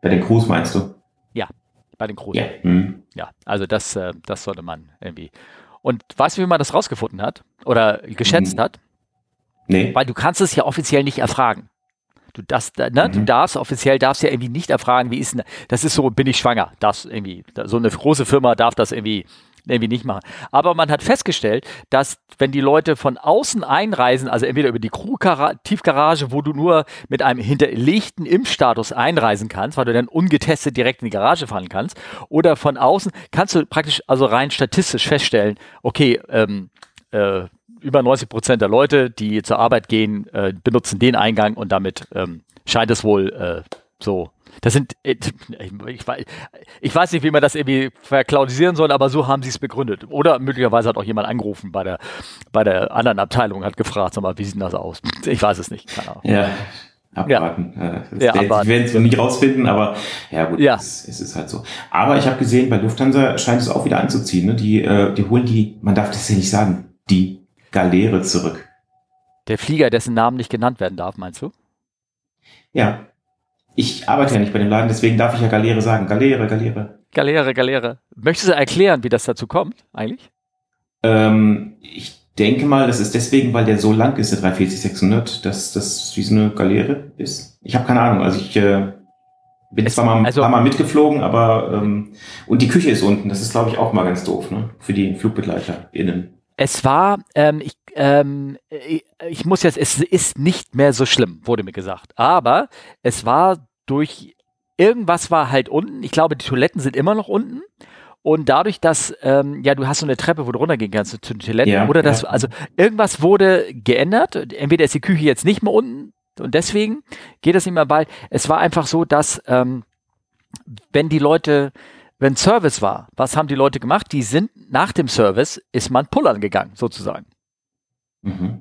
Bei den Crews meinst du? Bei den Crews. Ja, mhm. ja also das, äh, das sollte man irgendwie. Und weißt du, wie man das rausgefunden hat? Oder geschätzt mhm. hat? Nee. Weil du kannst es ja offiziell nicht erfragen. Du, das, ne, mhm. du darfst offiziell darfst ja irgendwie nicht erfragen, wie ist denn, das ist so, bin ich schwanger? Das irgendwie, so eine große Firma darf das irgendwie irgendwie nicht machen. Aber man hat festgestellt, dass wenn die Leute von außen einreisen, also entweder über die Crew-Tiefgarage, wo du nur mit einem hinterlegten Impfstatus einreisen kannst, weil du dann ungetestet direkt in die Garage fahren kannst, oder von außen kannst du praktisch also rein statistisch feststellen, okay, ähm, äh, über 90 Prozent der Leute, die zur Arbeit gehen, äh, benutzen den Eingang und damit ähm, scheint es wohl äh, so das sind, äh, ich, ich, weiß nicht, wie man das irgendwie verklaudisieren soll, aber so haben sie es begründet. Oder möglicherweise hat auch jemand angerufen bei der, bei der anderen Abteilung, hat gefragt, sag mal, wie sieht das aus? Ich weiß es nicht, keine Ahnung. Ja. Abwarten. Ja. Ja, abwarten. Wir werden es noch nicht rausfinden, aber ja gut, ja. Es, es ist halt so. Aber ich habe gesehen, bei Lufthansa scheint es auch wieder anzuziehen. Ne? Die, äh, die holen die, man darf das ja nicht sagen, die Galeere zurück. Der Flieger, dessen Namen nicht genannt werden darf, meinst du? Ja, ich arbeite ja nicht bei dem Laden, deswegen darf ich ja Galeere sagen. Galeere, Galeere. Galeere, Galeere. Möchtest du erklären, wie das dazu kommt, eigentlich? Ähm, ich denke mal, das ist deswegen, weil der so lang ist, der 340-600, dass das wie so eine Galeere ist. Ich habe keine Ahnung. Also ich äh, bin es, zwar mal also, paar Mal mitgeflogen, aber ähm, und die Küche ist unten. Das ist, glaube ich, auch mal ganz doof, ne? Für die FlugbegleiterInnen. Es war, ähm, ich, ähm, ich, ich muss jetzt, es ist nicht mehr so schlimm, wurde mir gesagt. Aber es war durch irgendwas war halt unten. Ich glaube, die Toiletten sind immer noch unten. Und dadurch, dass, ähm, ja, du hast so eine Treppe, wo du runtergehen kannst zu den Toiletten, ja, oder das, ja. also irgendwas wurde geändert. Entweder ist die Küche jetzt nicht mehr unten und deswegen geht das nicht mehr bald. Es war einfach so, dass, ähm, wenn die Leute wenn Service war, was haben die Leute gemacht? Die sind nach dem Service, ist man pullern gegangen, sozusagen. Mhm.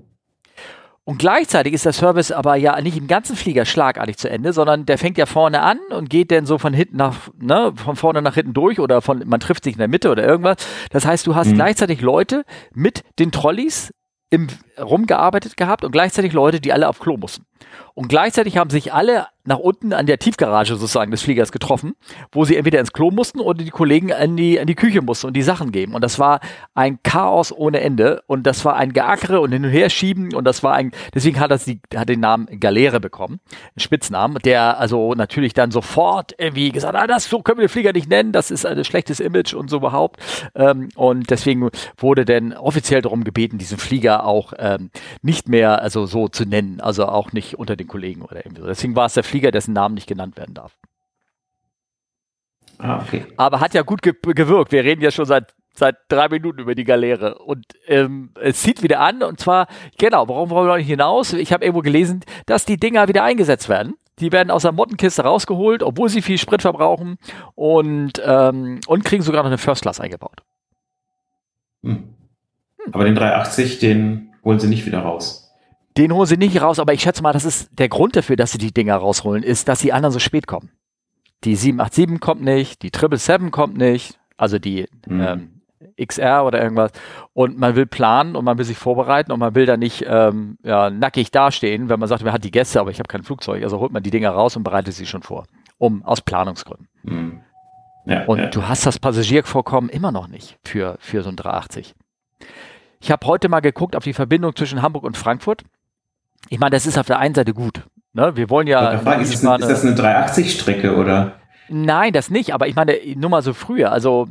Und gleichzeitig ist der Service aber ja nicht im ganzen Flieger schlagartig zu Ende, sondern der fängt ja vorne an und geht dann so von hinten nach, ne, von vorne nach hinten durch oder von, man trifft sich in der Mitte oder irgendwas. Das heißt, du hast mhm. gleichzeitig Leute mit den Trolleys im, rumgearbeitet gehabt und gleichzeitig Leute, die alle auf Klo mussten. Und gleichzeitig haben sich alle nach unten an der Tiefgarage sozusagen des Fliegers getroffen, wo sie entweder ins Klo mussten oder die Kollegen an die, an die Küche mussten und die Sachen geben. Und das war ein Chaos ohne Ende und das war ein Geackere und hin und her schieben und das war ein, deswegen hat das die, hat den Namen Galeere bekommen, einen Spitznamen, der also natürlich dann sofort irgendwie gesagt, ah, das, so können wir den Flieger nicht nennen, das ist ein schlechtes Image und so überhaupt. Ähm, und deswegen wurde dann offiziell darum gebeten, diesen Flieger auch ähm, nicht mehr also so zu nennen, also auch nicht unter den Kollegen oder irgendwie so. Deswegen war es der Flieger, dessen Namen nicht genannt werden darf. Ah, okay. Aber hat ja gut ge gewirkt. Wir reden ja schon seit seit drei Minuten über die Galeere. Und ähm, es zieht wieder an. Und zwar, genau, warum wollen wir noch nicht hinaus? Ich habe irgendwo gelesen, dass die Dinger wieder eingesetzt werden. Die werden aus der Mottenkiste rausgeholt, obwohl sie viel Sprit verbrauchen und, ähm, und kriegen sogar noch eine First Class eingebaut. Hm. Aber den 380, den holen sie nicht wieder raus. Den holen sie nicht raus, aber ich schätze mal, das ist der Grund dafür, dass sie die Dinger rausholen, ist, dass die anderen so spät kommen. Die 787 kommt nicht, die 777 kommt nicht, also die mhm. ähm, XR oder irgendwas. Und man will planen und man will sich vorbereiten und man will da nicht ähm, ja, nackig dastehen, wenn man sagt, man hat die Gäste, aber ich habe kein Flugzeug. Also holt man die Dinger raus und bereitet sie schon vor. Um, aus Planungsgründen. Mhm. Ja, und ja. du hast das Passagiervorkommen immer noch nicht für, für so ein 380. Ich habe heute mal geguckt auf die Verbindung zwischen Hamburg und Frankfurt ich meine, das ist auf der einen Seite gut. Ne? Wir wollen ja. Frage, ist, das eine, ist das eine 380-Strecke oder? Nein, das nicht. Aber ich meine, nur mal so früher. Also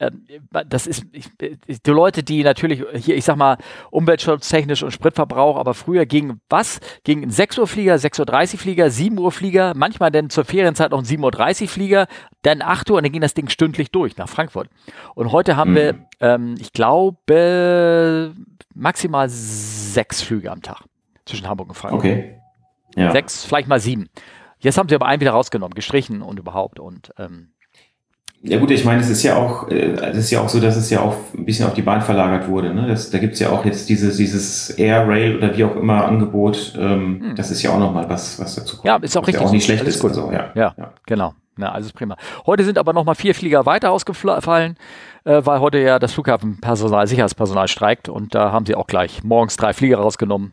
ähm, das ist ich, die Leute, die natürlich hier, ich sag mal, umweltschutztechnisch und Spritverbrauch, aber früher ging was? Ging ein 6 Uhr Flieger, 6.30 Uhr Flieger, 7 Uhr Flieger, manchmal dann zur Ferienzeit noch ein 7.30 Uhr Flieger, dann 8 Uhr und dann ging das Ding stündlich durch nach Frankfurt. Und heute haben mhm. wir, ähm, ich glaube, maximal sechs Flüge am Tag zwischen Hamburg und Frankfurt. Okay. Ja. Sechs, vielleicht mal sieben. Jetzt haben sie aber einen wieder rausgenommen, gestrichen und überhaupt. Und ähm, ja gut, ich meine, es ist ja auch, äh, es ist ja auch so, dass es ja auch ein bisschen auf die Bahn verlagert wurde. Ne? Das, da gibt's ja auch jetzt dieses, dieses Air Rail oder wie auch immer Angebot. Ähm, hm. Das ist ja auch nochmal was, was dazu kommt. Ja, ist auch richtig. Ja auch nicht schlecht ist. Gut. So, ja. Ja, ja, genau. Ja, alles prima. Heute sind aber nochmal vier Flieger weiter ausgefallen, äh, weil heute ja das Flughafenpersonal, Sicherheitspersonal streikt und da haben sie auch gleich morgens drei Flieger rausgenommen.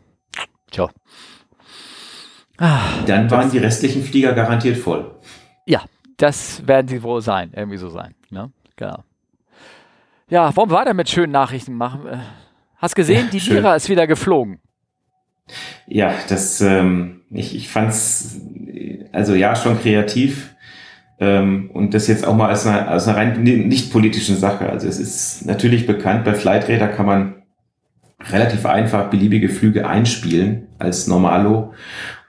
Tja. Ah, Dann waren die restlichen Flieger garantiert voll. Ja, das werden sie wohl sein, irgendwie so sein. Ne? Genau. Ja, wollen wir weiter mit schönen Nachrichten machen? Äh, hast gesehen, die Lira ist wieder geflogen. Ja, das, ähm, ich, ich fand's, also ja, schon kreativ. Ähm, und das jetzt auch mal als eine, als eine rein nicht politischen Sache. Also es ist natürlich bekannt, bei Flightradar kann man relativ einfach beliebige Flüge einspielen als Normalo.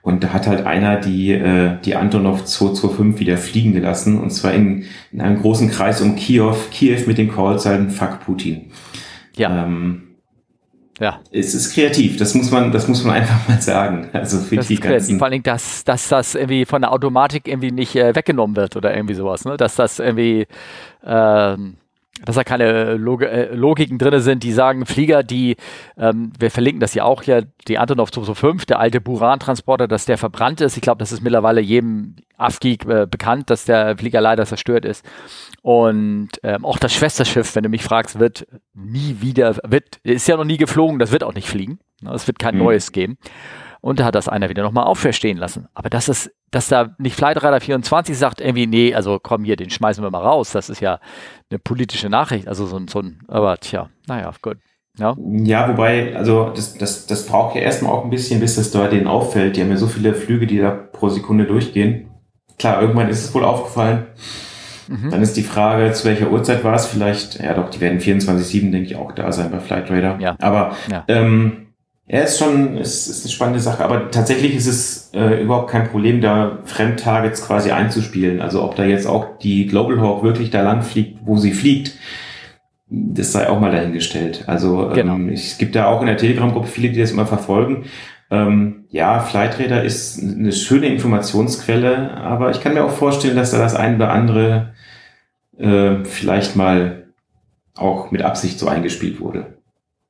Und da hat halt einer die, äh, die Antonov 225 wieder fliegen gelassen. Und zwar in, in einem großen Kreis um Kiew, Kiew mit den Callzeilen Fuck Putin. Ja. Ähm, ja. Es ist kreativ, das muss man, das muss man einfach mal sagen. Also für das die ganzen Vor allem, dass, dass das irgendwie von der Automatik irgendwie nicht äh, weggenommen wird oder irgendwie sowas, ne? Dass das irgendwie ähm, dass da keine Log äh, Logiken drin sind, die sagen, Flieger, die, ähm, wir verlinken das ja auch hier, die Antonov 225, der alte Buran-Transporter, dass der verbrannt ist. Ich glaube, das ist mittlerweile jedem Afgeek äh, bekannt, dass der Flieger leider zerstört ist. Und ähm, auch das Schwesterschiff, wenn du mich fragst, wird nie wieder, wird, ist ja noch nie geflogen, das wird auch nicht fliegen. Es wird kein mhm. neues geben. Und da hat das einer wieder nochmal auferstehen lassen. Aber das ist, dass da nicht Flightradar 24 sagt, irgendwie, nee, also komm hier, den schmeißen wir mal raus. Das ist ja eine politische Nachricht. Also so, so ein, aber tja, naja, gut. Ja. ja, wobei, also das, das, das braucht ja erstmal auch ein bisschen, bis das da denen auffällt. Die haben ja so viele Flüge, die da pro Sekunde durchgehen. Klar, irgendwann ist es wohl aufgefallen. Mhm. Dann ist die Frage, zu welcher Uhrzeit war es vielleicht? Ja doch, die werden 24-7, denke ich, auch da sein bei Flightradar. Ja. Aber ja. Ähm, ja, ist schon, ist, ist eine spannende Sache, aber tatsächlich ist es äh, überhaupt kein Problem, da Fremdtargets quasi einzuspielen. Also ob da jetzt auch die Global Hawk wirklich da lang fliegt, wo sie fliegt, das sei auch mal dahingestellt. Also genau. ähm, es gibt da auch in der Telegram-Gruppe viele, die das immer verfolgen. Ähm, ja, Flightradar ist eine schöne Informationsquelle, aber ich kann mir auch vorstellen, dass da das ein oder andere äh, vielleicht mal auch mit Absicht so eingespielt wurde.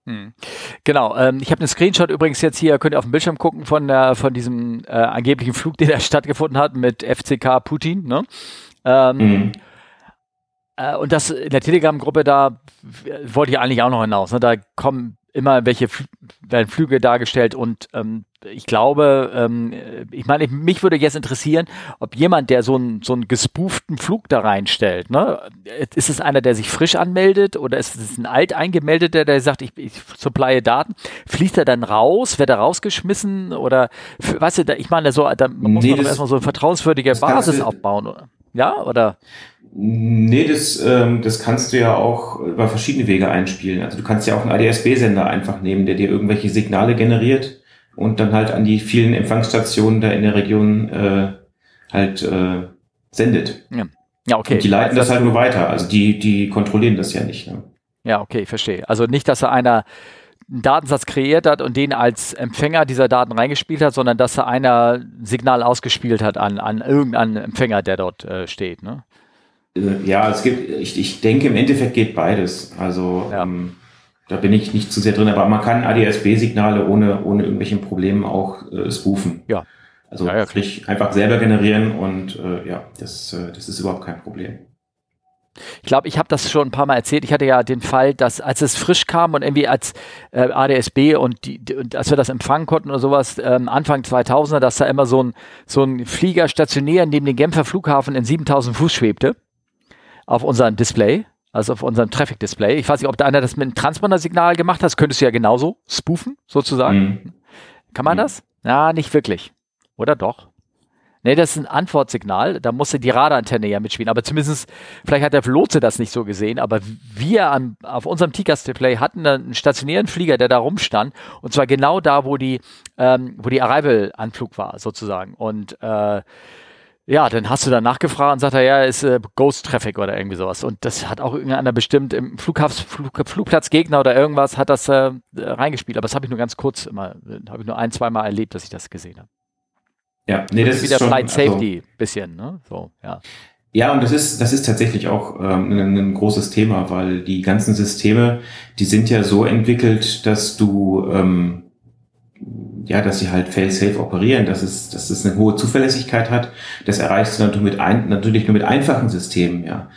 Hm. Genau, ähm, ich habe einen Screenshot übrigens jetzt hier, könnt ihr auf dem Bildschirm gucken, von, der, von diesem äh, angeblichen Flug, der da stattgefunden hat mit FCK Putin. Ne? Ähm, mhm. äh, und das in der Telegram-Gruppe, da wollte ich eigentlich auch noch hinaus. Ne? Da kommen immer welche werden Flüge dargestellt und ähm, ich glaube, ähm, ich meine, mich würde jetzt interessieren, ob jemand, der so einen so einen gespooften Flug da reinstellt, ne, ist es einer, der sich frisch anmeldet oder ist es ein alt eingemeldeter, der sagt, ich, ich supply Daten, fließt er dann raus, wird er rausgeschmissen oder, weißt du, ich meine, so, da muss nee, man doch erstmal so eine vertrauenswürdige Basis aufbauen, oder? Ja, oder? Nee, das, ähm, das kannst du ja auch über verschiedene Wege einspielen. Also du kannst ja auch einen ADS-B-Sender einfach nehmen, der dir irgendwelche Signale generiert und dann halt an die vielen Empfangsstationen da in der Region äh, halt äh, sendet. Ja. ja, okay. Und die leiten also das, halt nur weiter. Also die, die kontrollieren das ja nicht. Ne? Ja, okay, ich verstehe. Also nicht, dass er einer einen Datensatz kreiert hat und den als Empfänger dieser Daten reingespielt hat, sondern dass er einer ein Signal ausgespielt hat an, an irgendeinen Empfänger, der dort äh, steht. Ne? Äh, ja, es gibt, ich, ich denke, im Endeffekt geht beides. Also ja. ähm, da bin ich nicht zu sehr drin, aber man kann ADS-B-Signale ohne, ohne irgendwelchen Problemen auch äh, spoofen. Ja. Also ja, ja, einfach selber generieren und äh, ja, das, äh, das ist überhaupt kein Problem. Ich glaube, ich habe das schon ein paar Mal erzählt. Ich hatte ja den Fall, dass als es frisch kam und irgendwie als äh, ADSB und, die, und als wir das empfangen konnten oder sowas, ähm, Anfang 2000er, dass da immer so ein, so ein Flieger stationär neben dem Genfer Flughafen in 7000 Fuß schwebte auf unserem Display, also auf unserem Traffic-Display. Ich weiß nicht, ob da einer das mit einem Transponder-Signal gemacht hat. Das könntest du ja genauso spoofen, sozusagen. Mhm. Kann man mhm. das? Ja, nicht wirklich. Oder doch? Nee, das ist ein Antwortsignal. Da musste die Radarantenne ja mitspielen. Aber zumindest, vielleicht hat der Lotse das nicht so gesehen, aber wir am, auf unserem T-Cast-Display hatten einen stationären Flieger, der da rumstand. Und zwar genau da, wo die, ähm, wo die Arrival-Anflug war, sozusagen. Und äh, ja, dann hast du da nachgefragt und sagt er, ja, ist äh, Ghost Traffic oder irgendwie sowas. Und das hat auch irgendeiner bestimmt im Flughafs, Flug, Flugplatzgegner oder irgendwas hat das äh, reingespielt. Aber das habe ich nur ganz kurz immer, habe ich nur ein, zwei Mal erlebt, dass ich das gesehen habe. Ja, nee, das, das ist wieder schon, Flight also Safety also, bisschen, ne? So, ja. Ja, und das ist, das ist tatsächlich auch ähm, ein, ein, großes Thema, weil die ganzen Systeme, die sind ja so entwickelt, dass du, ähm, ja, dass sie halt fail-safe operieren, dass es, dass es eine hohe Zuverlässigkeit hat. Das erreichst du natürlich, mit ein, natürlich nur mit einfachen Systemen, ja.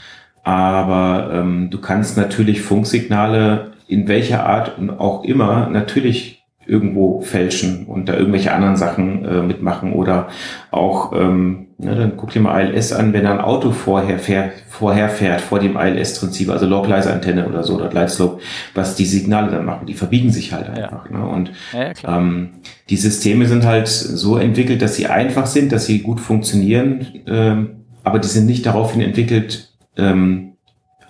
Aber ähm, du kannst natürlich Funksignale in welcher Art und auch immer natürlich irgendwo fälschen und da irgendwelche anderen Sachen äh, mitmachen oder auch, ähm, ne, dann guck dir mal ILS an, wenn da ein Auto vorher, fährt, vorher fährt, vor dem ILS-Prinzip, also Localizer-Antenne oder so oder Lightslope, was die Signale dann machen, die verbiegen sich halt einfach. Ja. Ne? Und ja, ähm, die Systeme sind halt so entwickelt, dass sie einfach sind, dass sie gut funktionieren, ähm, aber die sind nicht daraufhin entwickelt, ähm,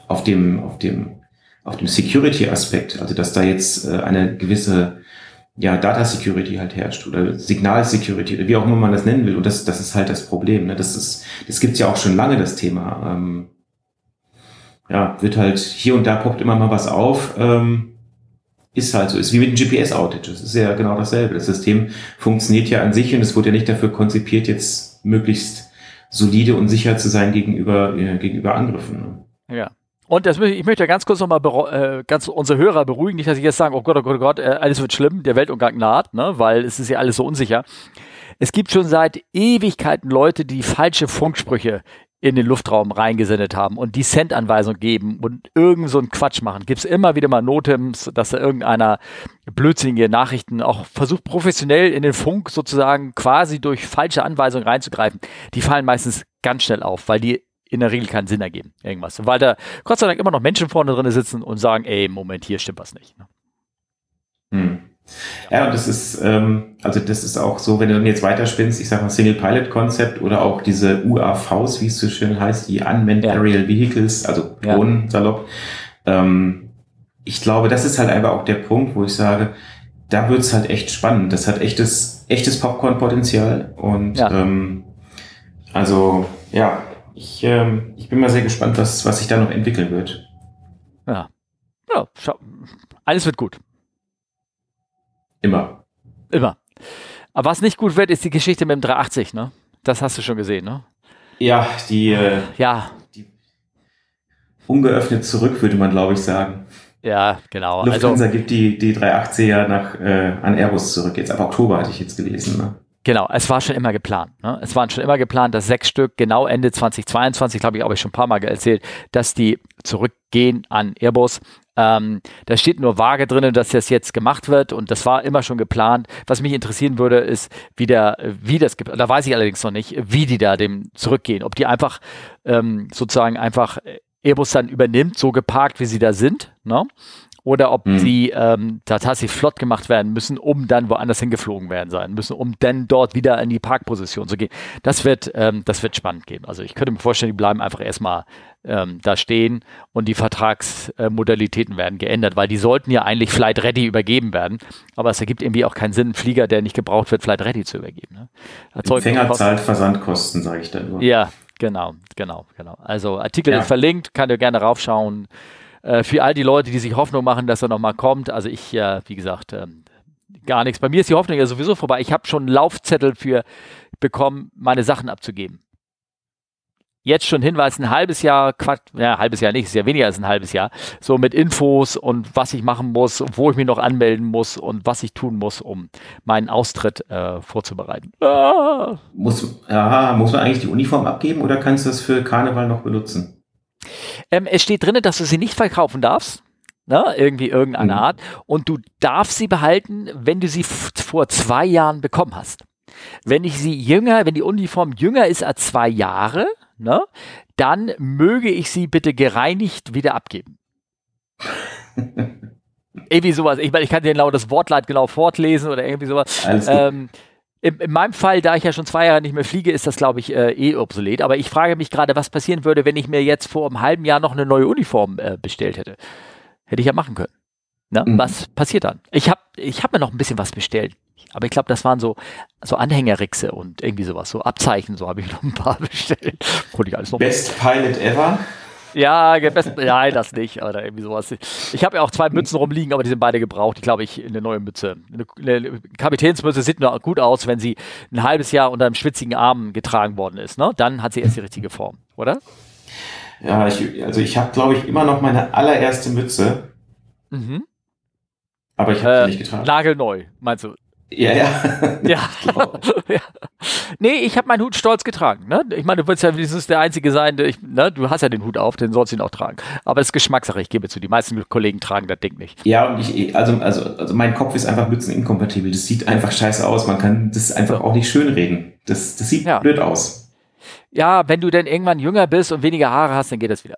auf dem, auf dem, auf dem Security-Aspekt, also dass da jetzt äh, eine gewisse ja, Data Security halt herrscht oder Signal Security oder wie auch immer man das nennen will. Und das, das ist halt das Problem. Ne? Das ist, das gibt's ja auch schon lange, das Thema. Ähm, ja, wird halt hier und da poppt immer mal was auf. Ähm, ist halt so, ist wie mit den GPS-Outages. Ist ja genau dasselbe. Das System funktioniert ja an sich und es wurde ja nicht dafür konzipiert, jetzt möglichst solide und sicher zu sein gegenüber, äh, gegenüber Angriffen. Ne? Ja. Und das, ich möchte ganz kurz nochmal äh, ganz unsere Hörer beruhigen, nicht, dass ich jetzt sage, oh Gott, oh Gott, oh Gott, äh, alles wird schlimm, der Weltuntergang naht, ne, weil es ist ja alles so unsicher. Es gibt schon seit Ewigkeiten Leute, die falsche Funksprüche in den Luftraum reingesendet haben und die Cent-Anweisung geben und irgend so einen Quatsch machen. Gibt es immer wieder mal Notems, dass da irgendeiner blödsinnige Nachrichten auch versucht, professionell in den Funk sozusagen quasi durch falsche Anweisungen reinzugreifen. Die fallen meistens ganz schnell auf, weil die in der Regel keinen Sinn ergeben. Irgendwas. Weil da Gott sei Dank immer noch Menschen vorne drin sitzen und sagen, ey, Moment, hier stimmt was nicht. Ne? Hm. Ja, und das ist, ähm, also das ist auch so, wenn du dann jetzt weiterspinnst, ich sag mal Single Pilot Concept oder auch diese UAVs, wie es so schön heißt, die Unmanned ja. Aerial Vehicles, also Drohnen ja. salopp. Ähm, ich glaube, das ist halt einfach auch der Punkt, wo ich sage, da wird's halt echt spannend. Das hat echtes, echtes Popcorn-Potenzial und ja. ähm, also ja, ich, ähm, ich bin mal sehr gespannt, was, was sich da noch entwickeln wird. Ja. Ja, schau. Alles wird gut. Immer. Immer. Aber was nicht gut wird, ist die Geschichte mit dem 380, ne? Das hast du schon gesehen, ne? Ja, die, äh, ja. die ungeöffnet zurück, würde man, glaube ich, sagen. Ja, genau. Lufthansa also, gibt die, die 380er nach, äh, an Airbus zurück. Jetzt ab Oktober hatte ich jetzt gelesen. Ne? Genau, es war schon immer geplant. Ne? Es waren schon immer geplant, dass sechs Stück genau Ende 2022, glaube ich, habe ich schon ein paar Mal erzählt, dass die zurückgehen an Airbus. Ähm, da steht nur vage drin, dass das jetzt gemacht wird und das war immer schon geplant. Was mich interessieren würde, ist, wie, der, wie das, da weiß ich allerdings noch nicht, wie die da dem zurückgehen. Ob die einfach ähm, sozusagen einfach Airbus dann übernimmt, so geparkt, wie sie da sind. Ne? Oder ob mhm. sie ähm, da tatsächlich flott gemacht werden müssen, um dann woanders hingeflogen werden sein müssen, um dann dort wieder in die Parkposition zu gehen. Das wird, ähm, das wird spannend gehen. Also ich könnte mir vorstellen, die bleiben einfach erstmal ähm, da stehen und die Vertragsmodalitäten äh, werden geändert, weil die sollten ja eigentlich Flight Ready übergeben werden. Aber es ergibt irgendwie auch keinen Sinn, einen Flieger, der nicht gebraucht wird, Flight Ready zu übergeben. Ne? Empfänger zahlt Versandkosten, sage ich dann nur. Ja, genau, genau, genau. Also Artikel ja. ist verlinkt, kann ihr gerne raufschauen. Äh, für all die Leute, die sich Hoffnung machen, dass er nochmal kommt, also ich, äh, wie gesagt, ähm, gar nichts. Bei mir ist die Hoffnung ja sowieso vorbei. Ich habe schon einen Laufzettel für bekommen, meine Sachen abzugeben. Jetzt schon Hinweis, ein halbes Jahr, Quatsch, ja, ein halbes Jahr nicht, ist ja weniger als ein halbes Jahr, so mit Infos und was ich machen muss, wo ich mich noch anmelden muss und was ich tun muss, um meinen Austritt äh, vorzubereiten. Ah. Muss, ja, muss man eigentlich die Uniform abgeben oder kannst du das für Karneval noch benutzen? Ähm, es steht drin, dass du sie nicht verkaufen darfst. Ne, irgendwie irgendeine mhm. Art. Und du darfst sie behalten, wenn du sie vor zwei Jahren bekommen hast. Wenn ich sie jünger, wenn die Uniform jünger ist als zwei Jahre, ne, dann möge ich sie bitte gereinigt wieder abgeben. irgendwie sowas. Ich meine, ich kann dir genau das Wortleid genau fortlesen oder irgendwie sowas. Ähm, in, in, meinem Fall, da ich ja schon zwei Jahre nicht mehr fliege, ist das, glaube ich, äh, eh obsolet. Aber ich frage mich gerade, was passieren würde, wenn ich mir jetzt vor einem halben Jahr noch eine neue Uniform äh, bestellt hätte. Hätte ich ja machen können. Ne? Mhm. Was passiert dann? Ich habe ich hab mir noch ein bisschen was bestellt. Aber ich glaube, das waren so, so Anhängerrixe und irgendwie sowas, so Abzeichen, so habe ich noch ein paar bestellt. Best Pilot ever? Ja, best, nein, das nicht, oder irgendwie sowas. Ich habe ja auch zwei Mützen rumliegen, aber die sind beide gebraucht. Die glaube ich eine neue Mütze. Eine, eine Kapitänsmütze sieht nur gut aus, wenn sie ein halbes Jahr unter einem schwitzigen Arm getragen worden ist. Ne? Dann hat sie erst die richtige Form, oder? Ja, ich, also ich habe, glaube ich, immer noch meine allererste Mütze. Mhm. Aber ich habe äh, sie nicht getragen. Nagelneu, meinst du? Ja, ja. ja. ja. Nee, ich habe meinen Hut stolz getragen. Ne? Ich meine, du willst ja wenigstens der Einzige sein, ich, ne? du hast ja den Hut auf, den sollst du ihn auch tragen. Aber es ist Geschmackssache, ich gebe zu. Die meisten Kollegen tragen das Ding nicht. Ja, und ich, also, also, also mein Kopf ist einfach mützeninkompatibel. Das sieht einfach scheiße aus. Man kann das einfach auch nicht schönreden. Das, das sieht ja. blöd aus. Ja, wenn du dann irgendwann jünger bist und weniger Haare hast, dann geht das wieder.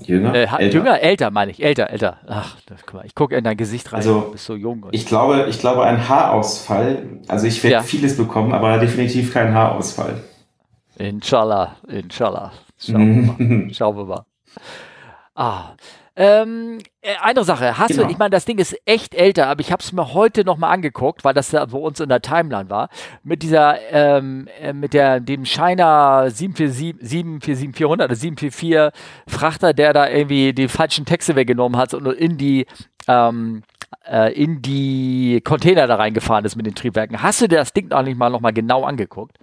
Jünger? Äh, älter. Jünger, älter meine ich, älter, älter. Ach, guck mal, ich gucke in dein Gesicht rein, also, du bist so jung. ich glaube, ich glaube, ein Haarausfall, also ich werde ja. vieles bekommen, aber definitiv kein Haarausfall. Inshallah, inshallah. Schauen wir mal. Schauen wir mal. Ah, ähm, äh, eine Sache, hast genau. du, ich meine, das Ding ist echt älter, aber ich habe es mir heute nochmal angeguckt, weil das da bei uns in der Timeline war, mit dieser, ähm, äh, mit der, dem China 747, oder 744 Frachter, der da irgendwie die falschen Texte weggenommen hat und in die, ähm, äh, in die Container da reingefahren ist mit den Triebwerken. Hast du dir das Ding eigentlich mal nochmal genau angeguckt?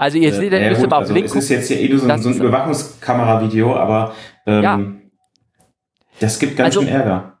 Also ihr seht, äh, müsst ihr mal auf also Link Es ist jetzt ja eh so, ein, so ein Überwachungskamera-Video, aber ähm, ja. das gibt ganz also, schön Ärger.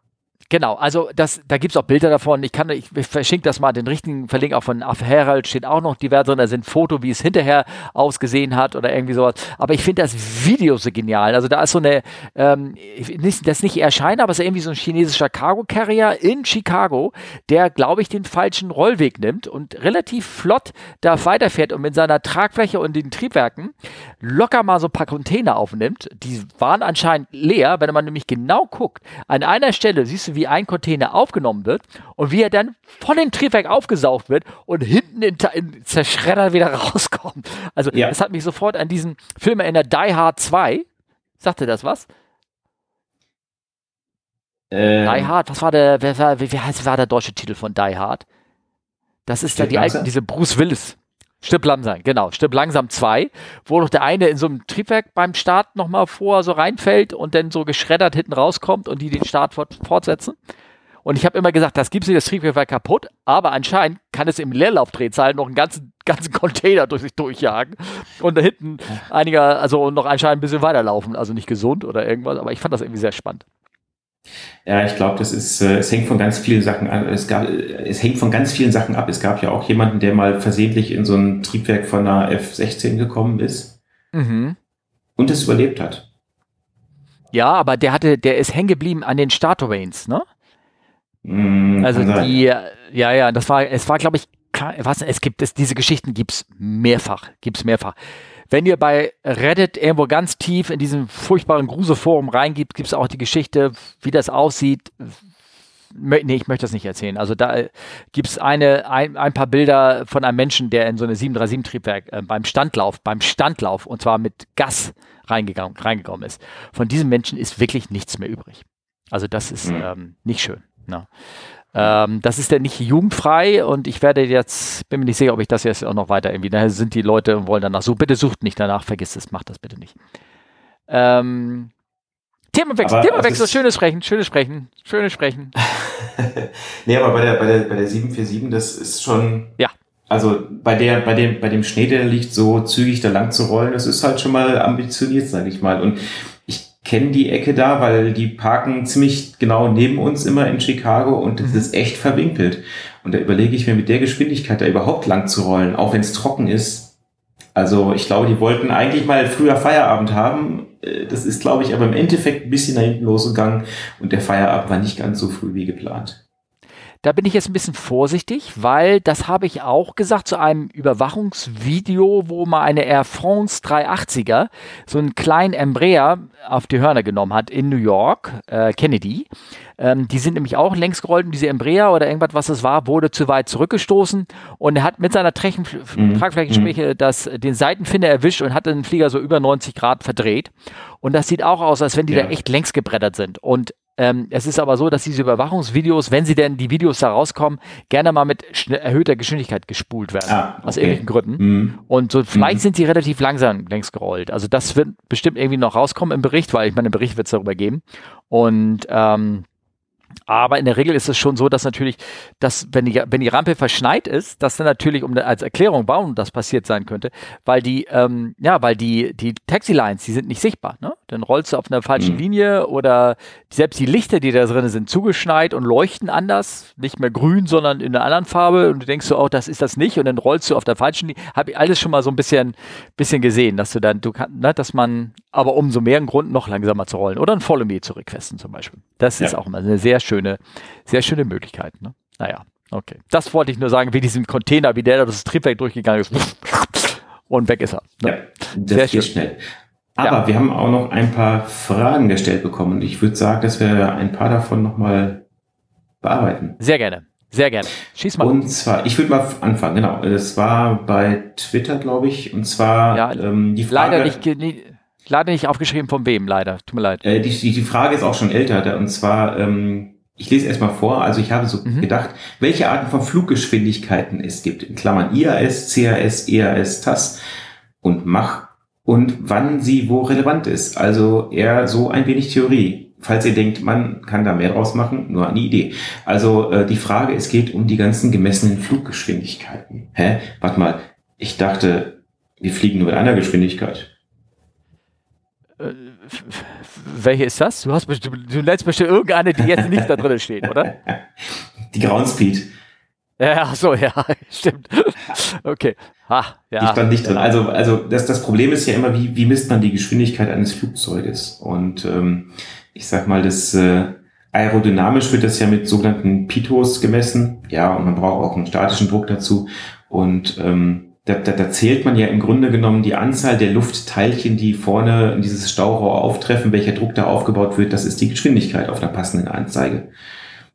Genau, also das, da gibt es auch Bilder davon. Ich kann, ich verschenke das mal, den richtigen Verlink auch von Af Herald steht auch noch divers drin. Da sind Foto, wie es hinterher ausgesehen hat oder irgendwie sowas. Aber ich finde das Video so genial. Also da ist so eine, ähm, nicht, das nicht erscheinen, aber es ist irgendwie so ein chinesischer Cargo Carrier in Chicago, der, glaube ich, den falschen Rollweg nimmt und relativ flott da weiterfährt und mit seiner Tragfläche und den Triebwerken locker mal so ein paar Container aufnimmt. Die waren anscheinend leer, wenn man nämlich genau guckt. An einer Stelle siehst du, wie wie ein Container aufgenommen wird und wie er dann von dem Triebwerk aufgesaugt wird und hinten in, in Zerschredder wieder rauskommt. Also ja. das hat mich sofort an diesen Film erinnert, Die Hard 2. Sagte das was? Ähm. Die Hard, was war der, wer, wer, wie heißt, war der deutsche Titel von Die Hard? Das ist ja die alten, diese Bruce Willis. Stipp langsam, genau. Stipp langsam 2, wo doch der eine in so einem Triebwerk beim Start nochmal vor so reinfällt und dann so geschreddert hinten rauskommt und die den Start fort, fortsetzen. Und ich habe immer gesagt, das gibt nicht, das Triebwerk war kaputt, aber anscheinend kann es im Leerlaufdrehzahl noch einen ganzen, ganzen Container durch sich durchjagen und da hinten einiger, also noch anscheinend ein bisschen weiterlaufen. Also nicht gesund oder irgendwas, aber ich fand das irgendwie sehr spannend. Ja, ich glaube, das ist, äh, es hängt von ganz vielen Sachen an. Es, gab, es hängt von ganz vielen Sachen ab. Es gab ja auch jemanden, der mal versehentlich in so ein Triebwerk von einer F-16 gekommen ist mhm. und es überlebt hat. Ja, aber der hatte, der ist hängen geblieben an den Starterwains, ne? Mm, also die, ja, ja, das war, es war, glaube ich, was, es gibt es, diese Geschichten gibt's mehrfach, gibt's mehrfach. Wenn ihr bei Reddit irgendwo ganz tief in diesem furchtbaren Gruselforum reingibt, gibt es auch die Geschichte, wie das aussieht. Nee, ich möchte das nicht erzählen. Also da gibt es eine, ein, ein paar Bilder von einem Menschen, der in so eine 737-Triebwerk äh, beim Standlauf, beim Standlauf und zwar mit Gas reingegangen, reingekommen ist. Von diesem Menschen ist wirklich nichts mehr übrig. Also das ist mhm. ähm, nicht schön. Ne? Ähm, das ist ja nicht jugendfrei und ich werde jetzt, bin mir nicht sicher, ob ich das jetzt auch noch weiter irgendwie, da sind die Leute und wollen danach so, bitte sucht nicht danach, vergisst es, macht das bitte nicht. Ähm, Themawechsel, Themawechsel, schönes Sprechen, schönes Sprechen, schönes Sprechen. nee, aber bei der, bei der, bei der 747, das ist schon, ja. also bei der, bei dem, bei dem Schnee, der liegt, so zügig da lang zu rollen, das ist halt schon mal ambitioniert, sage ich mal. Und kenne die Ecke da, weil die parken ziemlich genau neben uns immer in Chicago und das mhm. ist echt verwinkelt. Und da überlege ich mir mit der Geschwindigkeit da überhaupt lang zu rollen, auch wenn es trocken ist. Also ich glaube, die wollten eigentlich mal früher Feierabend haben. Äh, das ist, glaube ich, aber im Endeffekt ein bisschen nach hinten losgegangen und der Feierabend war nicht ganz so früh wie geplant. Da bin ich jetzt ein bisschen vorsichtig, weil das habe ich auch gesagt zu einem Überwachungsvideo, wo mal eine Air France 380er so einen kleinen Embraer auf die Hörner genommen hat in New York, äh, Kennedy. Ähm, die sind nämlich auch längs gerollt und diese Embraer oder irgendwas, was es war, wurde zu weit zurückgestoßen und er hat mit seiner Trechen mhm. Tragflächenschwäche mhm. das, den Seitenfinder erwischt und hat den Flieger so über 90 Grad verdreht. Und das sieht auch aus, als wenn die ja. da echt längs gebrettert sind. Und ähm, es ist aber so, dass diese Überwachungsvideos, wenn sie denn die Videos da rauskommen, gerne mal mit erhöhter Geschwindigkeit gespult werden. Ah, okay. Aus irgendwelchen Gründen. Mhm. Und so vielleicht mhm. sind sie relativ langsam längs gerollt. Also das wird bestimmt irgendwie noch rauskommen im Bericht, weil ich meine, im Bericht wird es darüber geben. Und ähm, aber in der Regel ist es schon so, dass natürlich, dass wenn die, wenn die Rampe verschneit ist, dass dann natürlich, um als Erklärung, warum das passiert sein könnte, weil die, ähm, ja, weil die, die Taxi-Lines, die sind nicht sichtbar. Ne? Dann rollst du auf einer falschen mhm. Linie oder selbst die Lichter, die da drin sind, zugeschneit und leuchten anders, nicht mehr grün, sondern in einer anderen Farbe und du denkst so, oh, das ist das nicht und dann rollst du auf der falschen Linie. Habe ich alles schon mal so ein bisschen, bisschen gesehen, dass du dann, du kannst, ne, dass man, aber umso mehr einen Grund noch langsamer zu rollen oder ein Follow Me zu requesten zum Beispiel. Das ja. ist auch immer eine sehr schöne, sehr schöne Möglichkeit. Ne? Naja, okay. Das wollte ich nur sagen, wie diesem Container, wie der da das Triebwerk durchgegangen ist. Und weg ist er. Ne? Ja, das sehr geht schön. schnell. Aber ja. wir haben auch noch ein paar Fragen gestellt bekommen und ich würde sagen, dass wir ein paar davon nochmal bearbeiten. Sehr gerne. Sehr gerne. Schieß mal. Und zwar, ich würde mal anfangen, genau. Das war bei Twitter, glaube ich. Und zwar ja, ähm, die Frage. Leider nicht, leider nicht aufgeschrieben von wem, leider. Tut mir leid. Äh, die, die, die Frage ist auch schon älter. Und zwar, ähm, ich lese erstmal vor. Also ich habe so mhm. gedacht, welche Arten von Fluggeschwindigkeiten es gibt. In Klammern IAS, CAS, EAS, TAS und Mach und wann sie wo relevant ist. Also eher so ein wenig Theorie. Falls ihr denkt, man kann da mehr draus machen, nur eine Idee. Also äh, die Frage, es geht um die ganzen gemessenen Fluggeschwindigkeiten. Hä? Warte mal, ich dachte, wir fliegen nur mit einer Geschwindigkeit. Äh, welche ist das? Du hast bestimmt, du nennst bestimmt irgendeine, die jetzt nicht da drin steht, oder? Die Ground Speed. Ja, so, ja, stimmt. Okay. Ha, ja. Die stand nicht drin. Also, also das, das Problem ist ja immer, wie, wie misst man die Geschwindigkeit eines Flugzeuges? Und ähm, ich sag mal, das äh, aerodynamisch wird das ja mit sogenannten Pitos gemessen. Ja, und man braucht auch einen statischen Druck dazu. Und ähm, da, da, da zählt man ja im Grunde genommen die Anzahl der Luftteilchen, die vorne in dieses Staurohr auftreffen, welcher Druck da aufgebaut wird, das ist die Geschwindigkeit auf einer passenden Anzeige.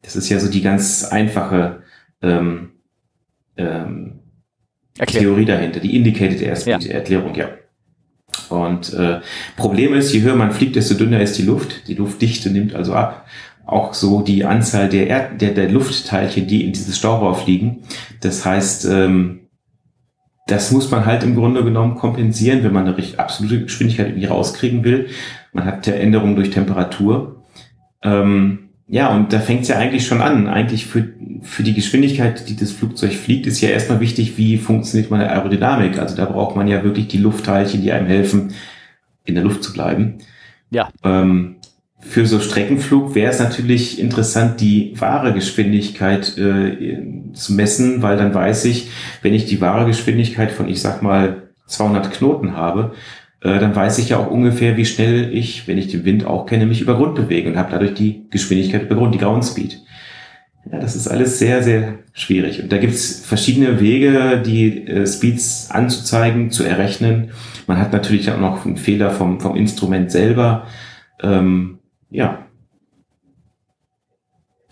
Das ist ja so die ganz einfache ähm, ähm, Theorie dahinter, die Indicated Airspeed ja. Erklärung, ja. Und äh, Problem ist, je höher man fliegt, desto dünner ist die Luft. Die Luftdichte nimmt also ab. Auch so die Anzahl der, Erd der, der Luftteilchen, die in dieses Staurohr fliegen. Das heißt, ähm, das muss man halt im Grunde genommen kompensieren, wenn man eine absolute Geschwindigkeit irgendwie rauskriegen will. Man hat ja Änderungen durch Temperatur. Ähm, ja, und da fängt es ja eigentlich schon an. Eigentlich für, für die Geschwindigkeit, die das Flugzeug fliegt, ist ja erstmal wichtig, wie funktioniert meine Aerodynamik. Also da braucht man ja wirklich die Luftteilchen, die einem helfen, in der Luft zu bleiben. Ja. Ähm, für so Streckenflug wäre es natürlich interessant, die wahre Geschwindigkeit äh, zu messen, weil dann weiß ich, wenn ich die wahre Geschwindigkeit von, ich sag mal, 200 Knoten habe, äh, dann weiß ich ja auch ungefähr, wie schnell ich, wenn ich den Wind auch kenne, mich über Grund bewege und habe dadurch die Geschwindigkeit über Grund, die Ground Speed. Ja, das ist alles sehr, sehr schwierig. Und da gibt's verschiedene Wege, die äh, Speeds anzuzeigen, zu errechnen. Man hat natürlich auch noch einen Fehler vom, vom Instrument selber. Ähm, ja.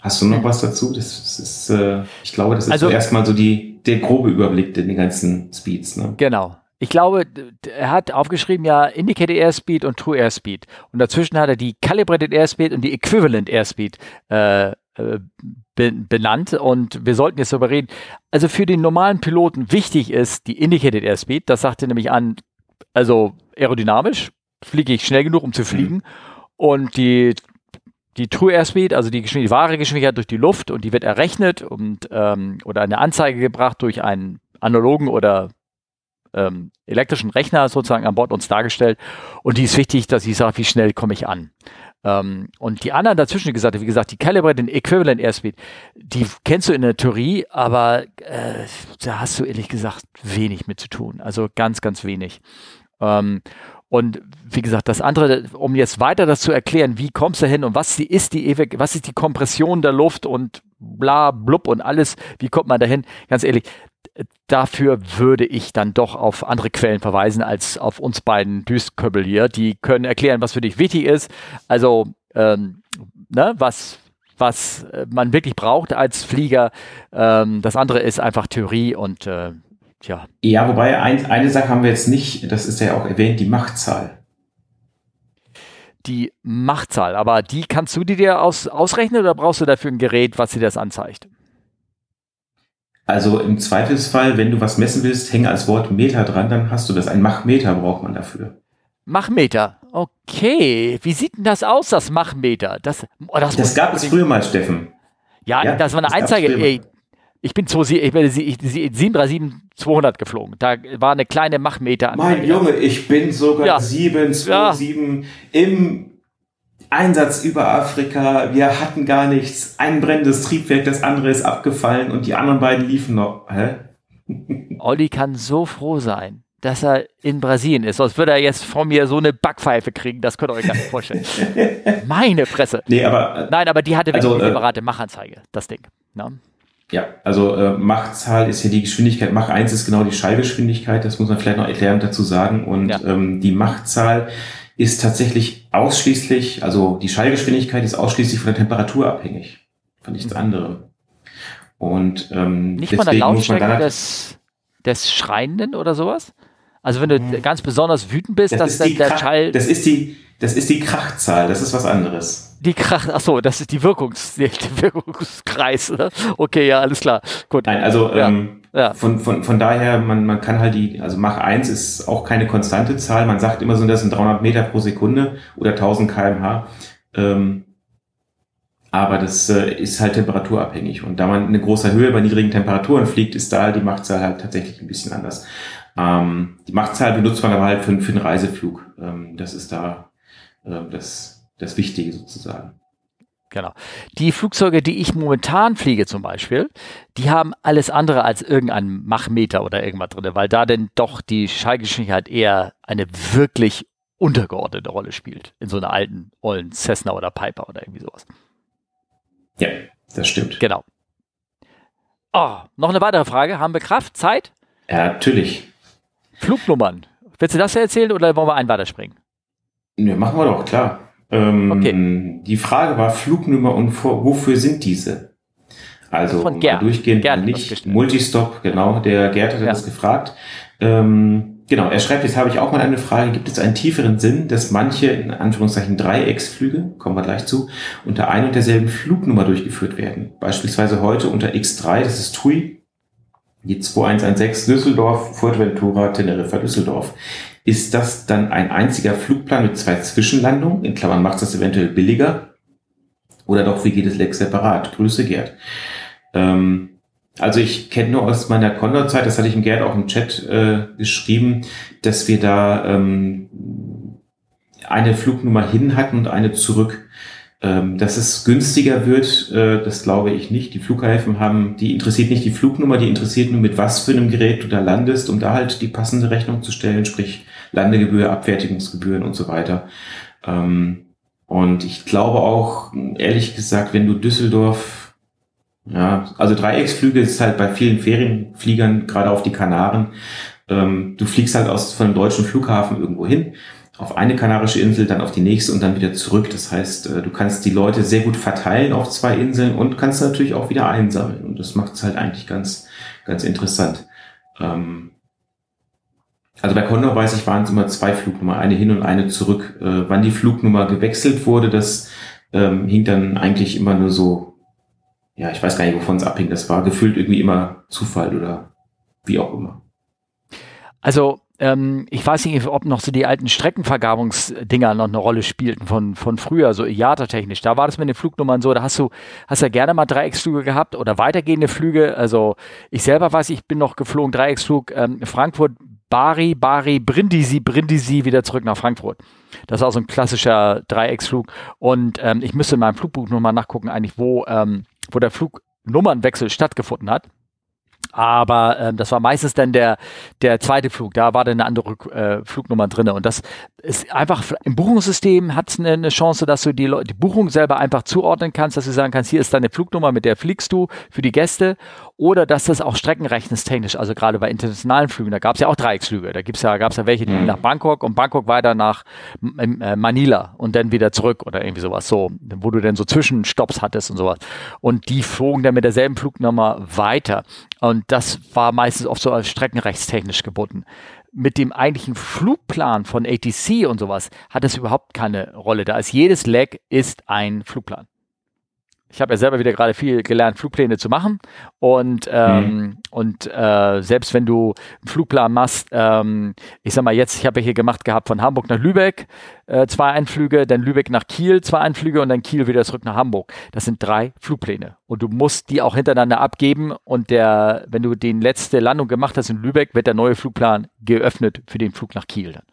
Hast du noch was dazu? Das, ist, äh, ich glaube, das ist also, erstmal so die, der grobe Überblick den ganzen Speeds. Ne? Genau. Ich glaube, er hat aufgeschrieben ja Indicated Airspeed und True Airspeed. Und dazwischen hat er die Calibrated Airspeed und die Equivalent Airspeed äh, äh, benannt. Und wir sollten jetzt darüber reden. Also für den normalen Piloten wichtig ist die Indicated Airspeed. Das sagt er nämlich an, also aerodynamisch fliege ich schnell genug, um zu fliegen. Mhm. Und die die True Airspeed, also die, die wahre Geschwindigkeit durch die Luft und die wird errechnet und ähm, oder eine Anzeige gebracht durch einen analogen oder ähm, elektrischen Rechner sozusagen an Bord uns dargestellt. Und die ist wichtig, dass ich sage, wie schnell komme ich an. Ähm, und die anderen dazwischen gesagt, wie gesagt, die Calibrated Equivalent Airspeed, die kennst du in der Theorie, aber äh, da hast du ehrlich gesagt wenig mit zu tun. Also ganz, ganz wenig. Ähm, und wie gesagt, das andere, um jetzt weiter das zu erklären, wie kommst du hin und was ist die, was ist die Kompression der Luft und bla, blub und alles. Wie kommt man dahin? Ganz ehrlich, dafür würde ich dann doch auf andere Quellen verweisen als auf uns beiden Düstköbbel hier. Die können erklären, was für dich wichtig ist. Also, ähm, ne, was, was äh, man wirklich braucht als Flieger. Ähm, das andere ist einfach Theorie und äh, ja. Ja, wobei ein, eine Sache haben wir jetzt nicht, das ist ja auch erwähnt, die Machtzahl. Die Machtzahl, aber die kannst du dir aus, ausrechnen oder brauchst du dafür ein Gerät, was dir das anzeigt? Also im Zweifelsfall, wenn du was messen willst, hänge als Wort Meter dran, dann hast du das. Ein Machmeter braucht man dafür. Machmeter. Okay. Wie sieht denn das aus, das Machmeter? Das, oh, das, das gab es früher mal, Steffen. Ja, ja das war eine das Einzeige. Ey, ich bin, zu, ich bin 737-200 geflogen. Da war eine kleine Machmeter. Mein Junge, ich bin sogar ja. 727 ja. im Einsatz über Afrika. Wir hatten gar nichts. Ein brennendes Triebwerk, das andere ist abgefallen und die anderen beiden liefen noch. Hä? Olli kann so froh sein dass er in Brasilien ist. Sonst würde er jetzt von mir so eine Backpfeife kriegen. Das könnt ihr euch gar nicht vorstellen. Meine Fresse. Nee, aber, Nein, aber die hatte wirklich also, eine separate äh, Machanzeige, das Ding. Ne? Ja, also äh, Machzahl ist ja die Geschwindigkeit. Mach 1 ist genau die Schallgeschwindigkeit. Das muss man vielleicht noch erklärend dazu sagen. Und ja. ähm, die Machzahl ist tatsächlich ausschließlich, also die Schallgeschwindigkeit ist ausschließlich von der Temperatur abhängig. Von nichts mhm. anderem. Und ähm, nicht von der Lautstärke des, des Schreienden oder sowas? Also wenn du hm. ganz besonders wütend bist, das dass dann der Krach, Schall. Das ist die, das ist die Krachzahl, das ist was anderes. Die Krach, ach so, das ist die Wirkungs, der Wirkungskreis. Ne? Okay, ja, alles klar. Gut. Nein, also ja. Ähm, ja. Von, von, von daher, man, man kann halt die, also Mach 1 ist auch keine konstante Zahl. Man sagt immer so, das sind 300 Meter pro Sekunde oder 1000 kmh. Ähm, aber das äh, ist halt temperaturabhängig. Und da man in großer Höhe bei niedrigen Temperaturen fliegt, ist da die Machtzahl halt tatsächlich ein bisschen anders. Ähm, die Machtzahl benutzt man aber halt für, für einen Reiseflug. Ähm, das ist da äh, das, das Wichtige sozusagen. Genau. Die Flugzeuge, die ich momentan fliege zum Beispiel, die haben alles andere als irgendeinen Machmeter oder irgendwas drin, weil da denn doch die Schallgeschwindigkeit eher eine wirklich untergeordnete Rolle spielt. In so einer alten, ollen Cessna oder Piper oder irgendwie sowas. Ja, das stimmt. Genau. Oh, noch eine weitere Frage. Haben wir Kraft, Zeit? Ja, natürlich. Flugnummern. Willst du das erzählen oder wollen wir einen weiterspringen? Ja, machen wir doch, klar. Ähm, okay. Die Frage war Flugnummer und vor, wofür sind diese? Also durchgehend Gerd nicht. Multistop, genau, der Gerd hat ja. das gefragt. Ähm, genau, er schreibt, jetzt habe ich auch mal eine Frage, gibt es einen tieferen Sinn, dass manche, in Anführungszeichen Dreiecksflüge, kommen wir gleich zu, unter ein und derselben Flugnummer durchgeführt werden? Beispielsweise heute unter X3, das ist TUI, die 2116 Düsseldorf, Fuerteventura, Teneriffa, Düsseldorf. Ist das dann ein einziger Flugplan mit zwei Zwischenlandungen? In Klammern macht das eventuell billiger? Oder doch, wie geht es Lex separat? Grüße, Gerd. Ähm, also ich kenne nur aus meiner Condor-Zeit, das hatte ich im Gerd auch im Chat äh, geschrieben, dass wir da ähm, eine Flugnummer hin hatten und eine zurück. Ähm, dass es günstiger wird, äh, das glaube ich nicht. Die Flughäfen haben, die interessiert nicht die Flugnummer, die interessiert nur, mit was für einem Gerät du da landest, um da halt die passende Rechnung zu stellen, sprich Landegebühr, Abfertigungsgebühren und so weiter. Ähm, und ich glaube auch, ehrlich gesagt, wenn du Düsseldorf, ja, also Dreiecksflüge ist halt bei vielen Ferienfliegern, gerade auf die Kanaren, ähm, du fliegst halt aus von einem deutschen Flughafen irgendwo hin auf eine kanarische Insel, dann auf die nächste und dann wieder zurück. Das heißt, äh, du kannst die Leute sehr gut verteilen auf zwei Inseln und kannst natürlich auch wieder einsammeln. Und das macht es halt eigentlich ganz, ganz interessant. Ähm, also bei Condor weiß ich, waren es immer zwei Flugnummern, eine hin und eine zurück. Äh, wann die Flugnummer gewechselt wurde, das ähm, hing dann eigentlich immer nur so, ja, ich weiß gar nicht, wovon es abhing. Das war gefühlt irgendwie immer Zufall oder wie auch immer. Also ähm, ich weiß nicht, ob noch so die alten Streckenvergabungsdinger noch eine Rolle spielten von, von früher, so IATA-technisch. Da war das mit den Flugnummern so, da hast du, hast ja gerne mal Dreiecksflüge gehabt oder weitergehende Flüge. Also ich selber weiß, ich bin noch geflogen, Dreiecksflug ähm, Frankfurt, Bari, Bari, Brindisi, Brindisi, wieder zurück nach Frankfurt. Das war so ein klassischer Dreiecksflug. Und ähm, ich müsste in meinem Flugbuch nochmal nachgucken, eigentlich, wo, ähm, wo der Flugnummernwechsel stattgefunden hat. Aber ähm, das war meistens dann der, der zweite Flug. Da war dann eine andere äh, Flugnummer drin. Und das ist einfach im Buchungssystem hat es eine, eine, Chance, dass du die, die Buchung selber einfach zuordnen kannst, dass du sagen kannst, hier ist deine Flugnummer, mit der fliegst du für die Gäste. Oder dass das auch streckenrechnungstechnisch, also gerade bei internationalen Flügen, da gab es ja auch Dreiecksflüge. Da gibt's ja, gab es ja welche, die mhm. nach Bangkok und Bangkok weiter nach äh, Manila und dann wieder zurück oder irgendwie sowas. So, wo du dann so Zwischenstopps hattest und sowas. Und die flogen dann mit derselben Flugnummer weiter. Und das war meistens oft so als streckenrechtstechnisch gebunden. Mit dem eigentlichen Flugplan von ATC und sowas hat es überhaupt keine Rolle. Da ist jedes Leg ist ein Flugplan ich habe ja selber wieder gerade viel gelernt, Flugpläne zu machen. Und, ähm, mhm. und äh, selbst wenn du einen Flugplan machst, ähm, ich sag mal jetzt, ich habe ja hier gemacht gehabt von Hamburg nach Lübeck, äh, zwei Einflüge, dann Lübeck nach Kiel, zwei Einflüge und dann Kiel wieder zurück nach Hamburg. Das sind drei Flugpläne. Und du musst die auch hintereinander abgeben. Und der, wenn du die letzte Landung gemacht hast in Lübeck, wird der neue Flugplan geöffnet für den Flug nach Kiel dann.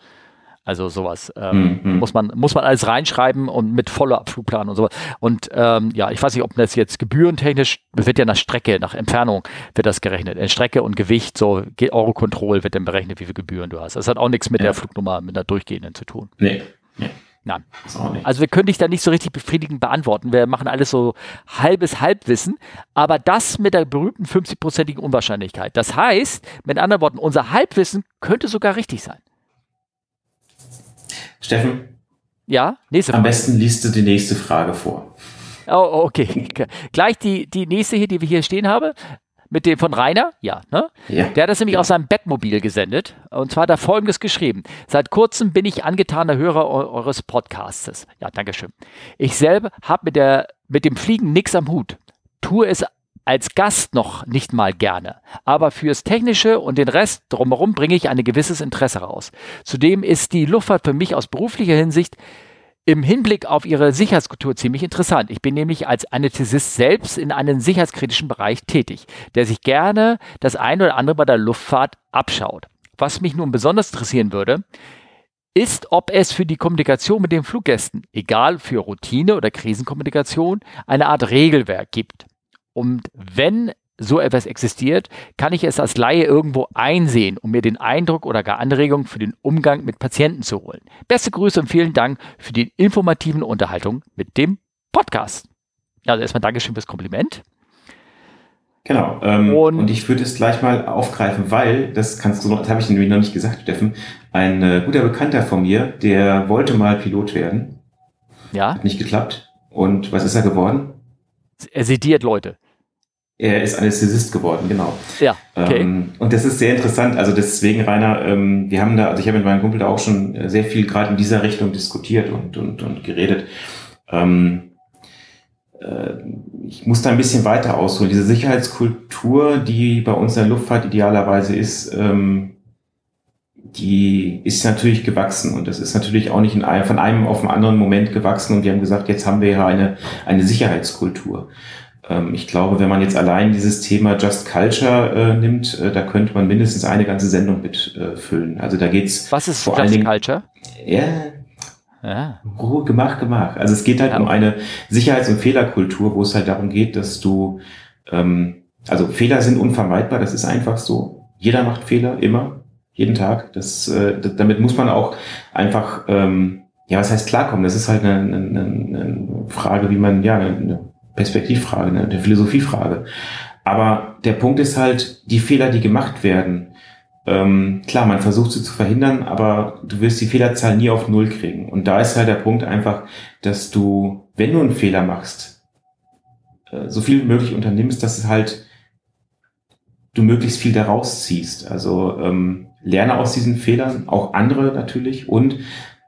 Also sowas ähm, mhm. muss man muss man alles reinschreiben und mit Follow-up-Flugplan und sowas. Und ähm, ja, ich weiß nicht, ob das jetzt gebührentechnisch wird ja nach Strecke, nach Entfernung wird das gerechnet. In Strecke und Gewicht, so Eurocontrol wird dann berechnet, wie viel Gebühren du hast. Das hat auch nichts mit ja. der Flugnummer, mit der durchgehenden zu tun. Nee. nee. Nein. Also wir können dich da nicht so richtig befriedigend beantworten. Wir machen alles so halbes Halbwissen, aber das mit der berühmten 50-prozentigen Unwahrscheinlichkeit. Das heißt, mit anderen Worten, unser Halbwissen könnte sogar richtig sein. Steffen? Ja, nächste Frage. Am besten liest du die nächste Frage vor. Oh, okay. Gleich die, die nächste hier, die wir hier stehen haben, mit dem von Rainer, ja, ne? Ja. Der hat das nämlich ja. aus seinem Bettmobil gesendet. Und zwar hat er folgendes geschrieben. Seit kurzem bin ich angetaner Hörer eures Podcasts. Ja, danke schön. Ich selber habe mit, mit dem Fliegen nichts am Hut. Tue es als Gast noch nicht mal gerne, aber fürs Technische und den Rest drumherum bringe ich ein gewisses Interesse raus. Zudem ist die Luftfahrt für mich aus beruflicher Hinsicht im Hinblick auf ihre Sicherheitskultur ziemlich interessant. Ich bin nämlich als Anästhesist selbst in einem sicherheitskritischen Bereich tätig, der sich gerne das eine oder andere bei der Luftfahrt abschaut. Was mich nun besonders interessieren würde, ist, ob es für die Kommunikation mit den Fluggästen, egal für Routine oder Krisenkommunikation, eine Art Regelwerk gibt. Und wenn so etwas existiert, kann ich es als Laie irgendwo einsehen, um mir den Eindruck oder gar Anregungen für den Umgang mit Patienten zu holen. Beste Grüße und vielen Dank für die informativen Unterhaltung mit dem Podcast. Also erstmal Dankeschön fürs Kompliment. Genau. Ähm, und, und, ich würde es gleich mal aufgreifen, weil, das kannst du noch, das habe ich nämlich noch nicht gesagt, Steffen, ein äh, guter Bekannter von mir, der wollte mal Pilot werden. Ja. Hat nicht geklappt. Und was ist er geworden? Er sediert Leute. Er ist Anästhesist geworden, genau. Ja, okay. Ähm, und das ist sehr interessant. Also deswegen, Rainer, ähm, wir haben da, also ich habe mit meinem Kumpel da auch schon äh, sehr viel gerade in dieser Richtung diskutiert und, und, und geredet. Ähm, äh, ich muss da ein bisschen weiter ausholen. Diese Sicherheitskultur, die bei uns in der Luftfahrt idealerweise ist, ähm, die ist natürlich gewachsen und das ist natürlich auch nicht in einem, von einem auf den anderen Moment gewachsen und wir haben gesagt, jetzt haben wir ja eine, eine Sicherheitskultur. Ähm, ich glaube, wenn man jetzt allein dieses Thema Just Culture äh, nimmt, äh, da könnte man mindestens eine ganze Sendung mitfüllen. Äh, also da geht's Was ist vor Just allen Dingen, Culture? Ja, ja. Ruhe, gemacht, gemacht. Also es geht halt ja. um eine Sicherheits- und Fehlerkultur, wo es halt darum geht, dass du, ähm, also Fehler sind unvermeidbar, das ist einfach so. Jeder macht Fehler, immer, jeden Tag. Das, äh, damit muss man auch einfach, ähm, ja, was heißt klarkommen? Das ist halt eine, eine, eine Frage, wie man, ja, eine, Perspektivfrage, eine, Philosophiefrage. Aber der Punkt ist halt, die Fehler, die gemacht werden, ähm, klar, man versucht sie zu verhindern, aber du wirst die Fehlerzahl nie auf Null kriegen. Und da ist halt der Punkt einfach, dass du, wenn du einen Fehler machst, äh, so viel wie möglich unternimmst, dass es halt du möglichst viel daraus ziehst. Also ähm, lerne aus diesen Fehlern, auch andere natürlich und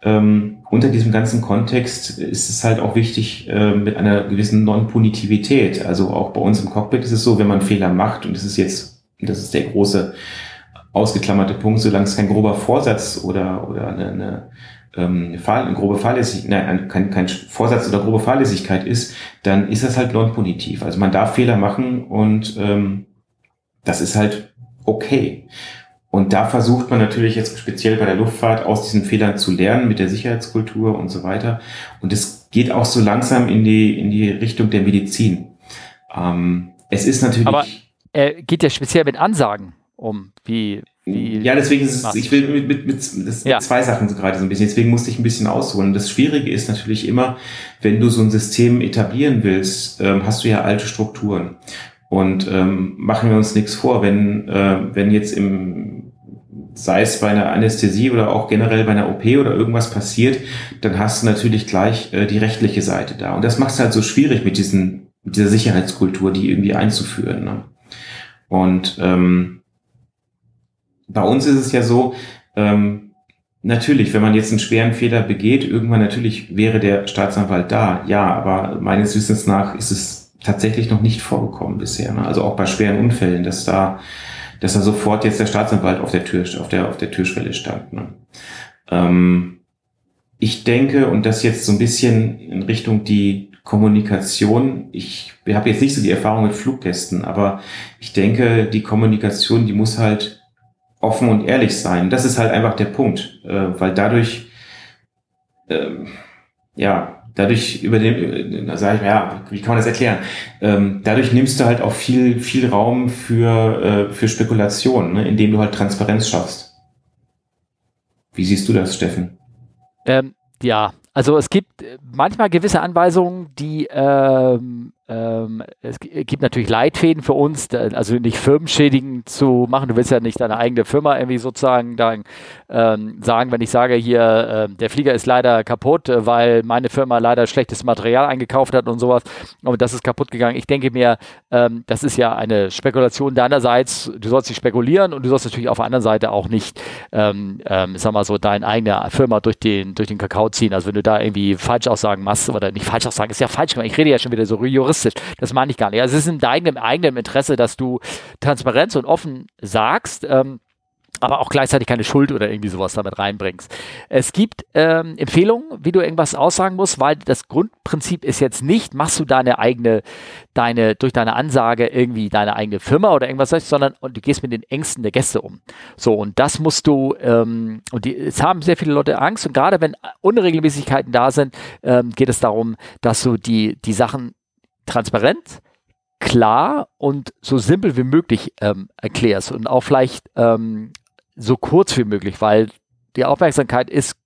ähm, unter diesem ganzen Kontext ist es halt auch wichtig äh, mit einer gewissen Non-Punitivität. Also auch bei uns im Cockpit ist es so, wenn man Fehler macht, und das ist jetzt, das ist der große ausgeklammerte Punkt, solange es kein grober Vorsatz oder, oder eine, eine, ähm, eine grobe Fahrlässigkeit, nein, kein, kein Vorsatz oder grobe Fahrlässigkeit ist, dann ist das halt non-punitiv. Also man darf Fehler machen und ähm, das ist halt okay. Und da versucht man natürlich jetzt speziell bei der Luftfahrt aus diesen Fehlern zu lernen mit der Sicherheitskultur und so weiter. Und es geht auch so langsam in die, in die Richtung der Medizin. Ähm, es ist natürlich. Aber er geht ja speziell mit Ansagen um, wie, wie ja, deswegen ist es, ich will mit, mit, mit, das ja. zwei Sachen so gerade so ein bisschen, deswegen musste ich ein bisschen ausholen. Das Schwierige ist natürlich immer, wenn du so ein System etablieren willst, ähm, hast du ja alte Strukturen. Und ähm, machen wir uns nichts vor, wenn, äh, wenn jetzt im, sei es bei einer Anästhesie oder auch generell bei einer OP oder irgendwas passiert, dann hast du natürlich gleich äh, die rechtliche Seite da. Und das macht es halt so schwierig mit diesen, mit dieser Sicherheitskultur, die irgendwie einzuführen. Ne? Und ähm, bei uns ist es ja so, ähm, natürlich, wenn man jetzt einen schweren Fehler begeht, irgendwann natürlich wäre der Staatsanwalt da. Ja, aber meines Wissens nach ist es tatsächlich noch nicht vorgekommen bisher. Ne? Also auch bei schweren Unfällen, dass da, dass da sofort jetzt der Staatsanwalt auf der Tür, auf der, auf der Türschwelle stand. Ne? Ähm, ich denke, und das jetzt so ein bisschen in Richtung die Kommunikation, ich habe jetzt nicht so die Erfahrung mit Fluggästen, aber ich denke, die Kommunikation, die muss halt offen und ehrlich sein. Das ist halt einfach der Punkt, äh, weil dadurch, äh, ja, dadurch über den, da sage ich, ja, wie kann man das erklären? Ähm, dadurch nimmst du halt auch viel, viel Raum für, äh, für Spekulation, ne, indem du halt Transparenz schaffst. Wie siehst du das, Steffen? Ähm, ja, also es gibt manchmal gewisse Anweisungen, die ähm, es gibt natürlich Leitfäden für uns, also nicht firmenschädigend zu machen. Du willst ja nicht deine eigene Firma irgendwie sozusagen dann, ähm, sagen, wenn ich sage, hier, äh, der Flieger ist leider kaputt, äh, weil meine Firma leider schlechtes Material eingekauft hat und sowas und das ist kaputt gegangen. Ich denke mir, ähm, das ist ja eine Spekulation deinerseits. Du sollst nicht spekulieren und du sollst natürlich auf der anderen Seite auch nicht, ähm, ähm, sag mal so, deine eigene Firma durch den, durch den Kakao ziehen. Also wenn du da irgendwie Falschaussagen machst oder nicht Falschaussagen, ist ja falsch. Ich rede ja schon wieder so juristisch juristisch. Das meine ich gar nicht. Also es ist in deinem eigenen Interesse, dass du Transparenz und offen sagst. Ähm, aber auch gleichzeitig keine Schuld oder irgendwie sowas damit reinbringst. Es gibt ähm, Empfehlungen, wie du irgendwas aussagen musst, weil das Grundprinzip ist jetzt nicht, machst du deine eigene, deine, durch deine Ansage irgendwie deine eigene Firma oder irgendwas, sondern und du gehst mit den Ängsten der Gäste um. So, und das musst du, ähm, und die, es haben sehr viele Leute Angst und gerade wenn Unregelmäßigkeiten da sind, ähm, geht es darum, dass du die, die Sachen transparent, klar und so simpel wie möglich ähm, erklärst und auch vielleicht ähm, so kurz wie möglich, weil die Aufmerksamkeit ist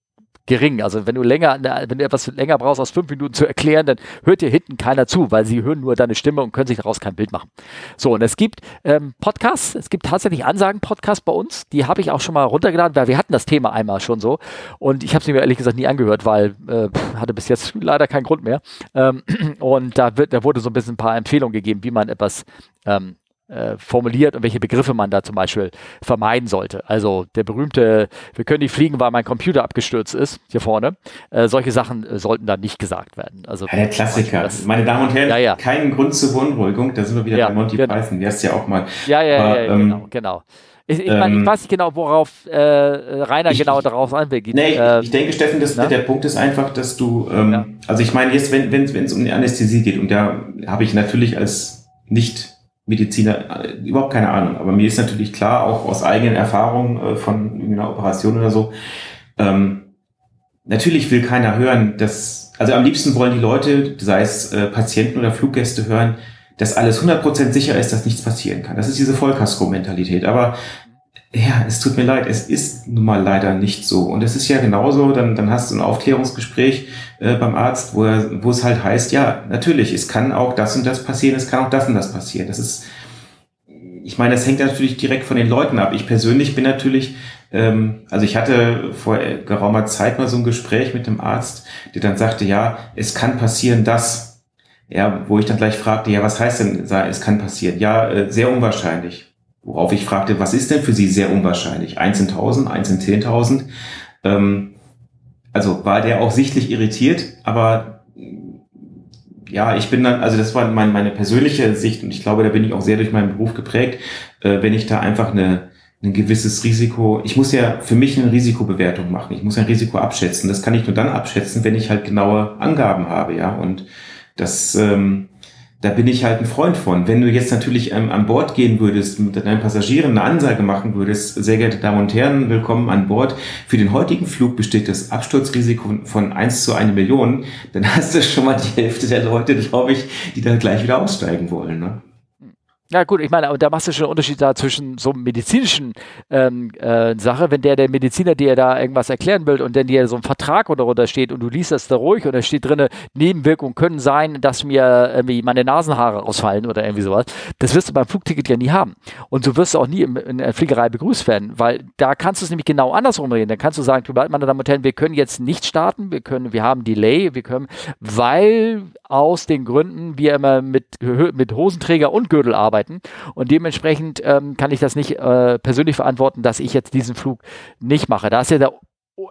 gering. Also wenn du länger, wenn du etwas länger brauchst, als fünf Minuten zu erklären, dann hört dir hinten keiner zu, weil sie hören nur deine Stimme und können sich daraus kein Bild machen. So, und es gibt ähm, Podcasts, es gibt tatsächlich Ansagen-Podcasts bei uns, die habe ich auch schon mal runtergeladen, weil wir hatten das Thema einmal schon so und ich habe es mir ehrlich gesagt nie angehört, weil äh, hatte bis jetzt leider keinen Grund mehr. Ähm, und da, wird, da wurde so ein bisschen ein paar Empfehlungen gegeben, wie man etwas ähm, äh, formuliert und welche Begriffe man da zum Beispiel vermeiden sollte. Also der berühmte, wir können nicht fliegen, weil mein Computer abgestürzt ist, hier vorne. Äh, solche Sachen äh, sollten da nicht gesagt werden. Also ja, der Klassiker. Das, Meine Damen und Herren, ja, ja. keinen Grund zur Beunruhigung. Da sind wir wieder bei Monty genau. Python. Der ist ja auch mal. Ja, ja, Aber, ja, ähm, genau, genau. Ich, ich, mein, ich ähm, weiß nicht genau, worauf äh, Rainer ich, genau darauf anwählt. Nee, äh, ich denke, Steffen, das, der Punkt ist einfach, dass du, ähm, also ich meine, jetzt, wenn es wenn, um die Anästhesie geht, und da habe ich natürlich als nicht Mediziner äh, überhaupt keine Ahnung. Aber mir ist natürlich klar, auch aus eigenen Erfahrungen äh, von einer Operation oder so, ähm, natürlich will keiner hören, dass, also am liebsten wollen die Leute, sei es äh, Patienten oder Fluggäste hören, dass alles 100% sicher ist, dass nichts passieren kann. Das ist diese Vollkasko-Mentalität. Aber ja, es tut mir leid, es ist nun mal leider nicht so. Und es ist ja genauso, dann, dann hast du ein Aufklärungsgespräch äh, beim Arzt, wo, er, wo es halt heißt, ja, natürlich, es kann auch das und das passieren, es kann auch das und das passieren. Das ist, ich meine, das hängt natürlich direkt von den Leuten ab. Ich persönlich bin natürlich, ähm, also ich hatte vor geraumer Zeit mal so ein Gespräch mit dem Arzt, der dann sagte, ja, es kann passieren, dass ja, wo ich dann gleich fragte, ja, was heißt denn, es kann passieren? Ja, äh, sehr unwahrscheinlich. Worauf ich fragte, was ist denn für Sie sehr unwahrscheinlich? Eins in tausend, eins in zehntausend? Ähm, also war der auch sichtlich irritiert, aber ja, ich bin dann, also das war mein, meine persönliche Sicht und ich glaube, da bin ich auch sehr durch meinen Beruf geprägt, äh, wenn ich da einfach eine, ein gewisses Risiko, ich muss ja für mich eine Risikobewertung machen, ich muss ein Risiko abschätzen. Das kann ich nur dann abschätzen, wenn ich halt genaue Angaben habe, ja. Und das, ähm, da bin ich halt ein Freund von. Wenn du jetzt natürlich ähm, an Bord gehen würdest, mit deinen Passagieren eine Ansage machen würdest, sehr geehrte Damen und Herren, willkommen an Bord. Für den heutigen Flug besteht das Absturzrisiko von 1 zu 1 Million, dann hast du schon mal die Hälfte der Leute, glaube ich, die da gleich wieder aussteigen wollen. Ne? Ja gut, ich meine, da machst du schon einen Unterschied da zwischen so medizinischen ähm, äh, Sache, wenn der der Mediziner dir da irgendwas erklären will und dann dir so ein Vertrag oder darunter steht und du liest das da ruhig und da steht drin, Nebenwirkungen können sein, dass mir irgendwie meine Nasenhaare ausfallen oder irgendwie sowas. Das wirst du beim Flugticket ja nie haben. Und so wirst du auch nie im, in der Fliegerei begrüßt werden, weil da kannst du es nämlich genau andersrum reden. Dann kannst du sagen, meine Damen und Herren, wir können jetzt nicht starten, wir können, wir haben Delay, wir können, weil aus den Gründen wir immer mit, mit Hosenträger und Gürtel arbeiten. Und dementsprechend ähm, kann ich das nicht äh, persönlich verantworten, dass ich jetzt diesen Flug nicht mache. Da ist ja der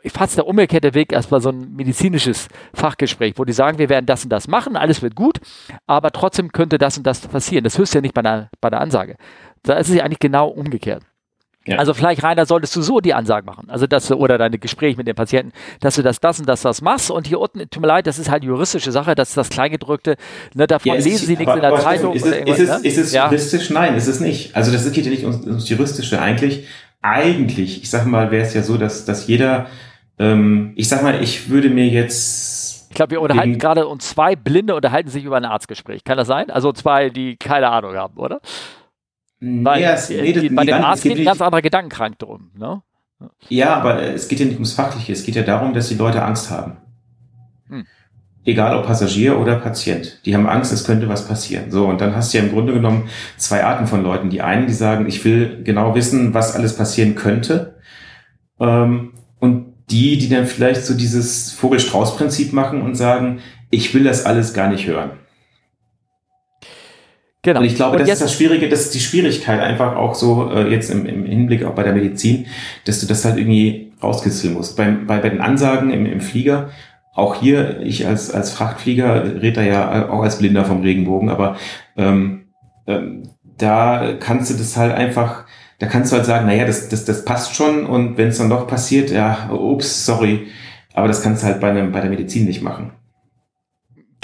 fast der umgekehrte Weg erstmal so ein medizinisches Fachgespräch, wo die sagen, wir werden das und das machen, alles wird gut, aber trotzdem könnte das und das passieren. Das hörst du ja nicht bei einer, bei einer Ansage. Da ist es ja eigentlich genau umgekehrt. Ja. Also vielleicht, Rainer, solltest du so die Ansage machen. Also dass du, oder deine Gespräche mit den Patienten, dass du das, das und das, das machst. Und hier unten, tut mir leid, das ist halt juristische Sache, das ist das Kleingedrückte. Ne, davon ja, lesen sie nichts in der Zeitung. Ist es, ist es, ne? ist es ja. juristisch? Nein, ist es nicht. Also das geht ja nicht ums, ums Juristische. Eigentlich, eigentlich, ich sag mal, wäre es ja so, dass, dass jeder, ähm, ich sag mal, ich würde mir jetzt ich glaube, wir unterhalten gerade und zwei Blinde unterhalten sich über ein Arztgespräch. Kann das sein? Also zwei, die keine Ahnung haben, oder? Weil ja, es, nee, die, bei dem Arzt geht ein ganz anderer Gedankenkrank drum. Ne? Ja, aber es geht ja nicht ums Fachliche. Es geht ja darum, dass die Leute Angst haben. Hm. Egal ob Passagier oder Patient. Die haben Angst, es könnte was passieren. So, und dann hast du ja im Grunde genommen zwei Arten von Leuten. Die einen, die sagen, ich will genau wissen, was alles passieren könnte. Ähm, und die, die dann vielleicht so dieses Vogel-Strauß-Prinzip machen und sagen, ich will das alles gar nicht hören. Genau. Und ich glaube, das ist das Schwierige, das ist die Schwierigkeit einfach auch so äh, jetzt im, im Hinblick auch bei der Medizin, dass du das halt irgendwie rauskitzeln musst. Beim, bei, bei den Ansagen im, im Flieger, auch hier, ich als, als Frachtflieger rede da ja auch als Blinder vom Regenbogen, aber ähm, ähm, da kannst du das halt einfach, da kannst du halt sagen, naja, das, das, das passt schon und wenn es dann doch passiert, ja, ups, sorry, aber das kannst du halt bei, einem, bei der Medizin nicht machen.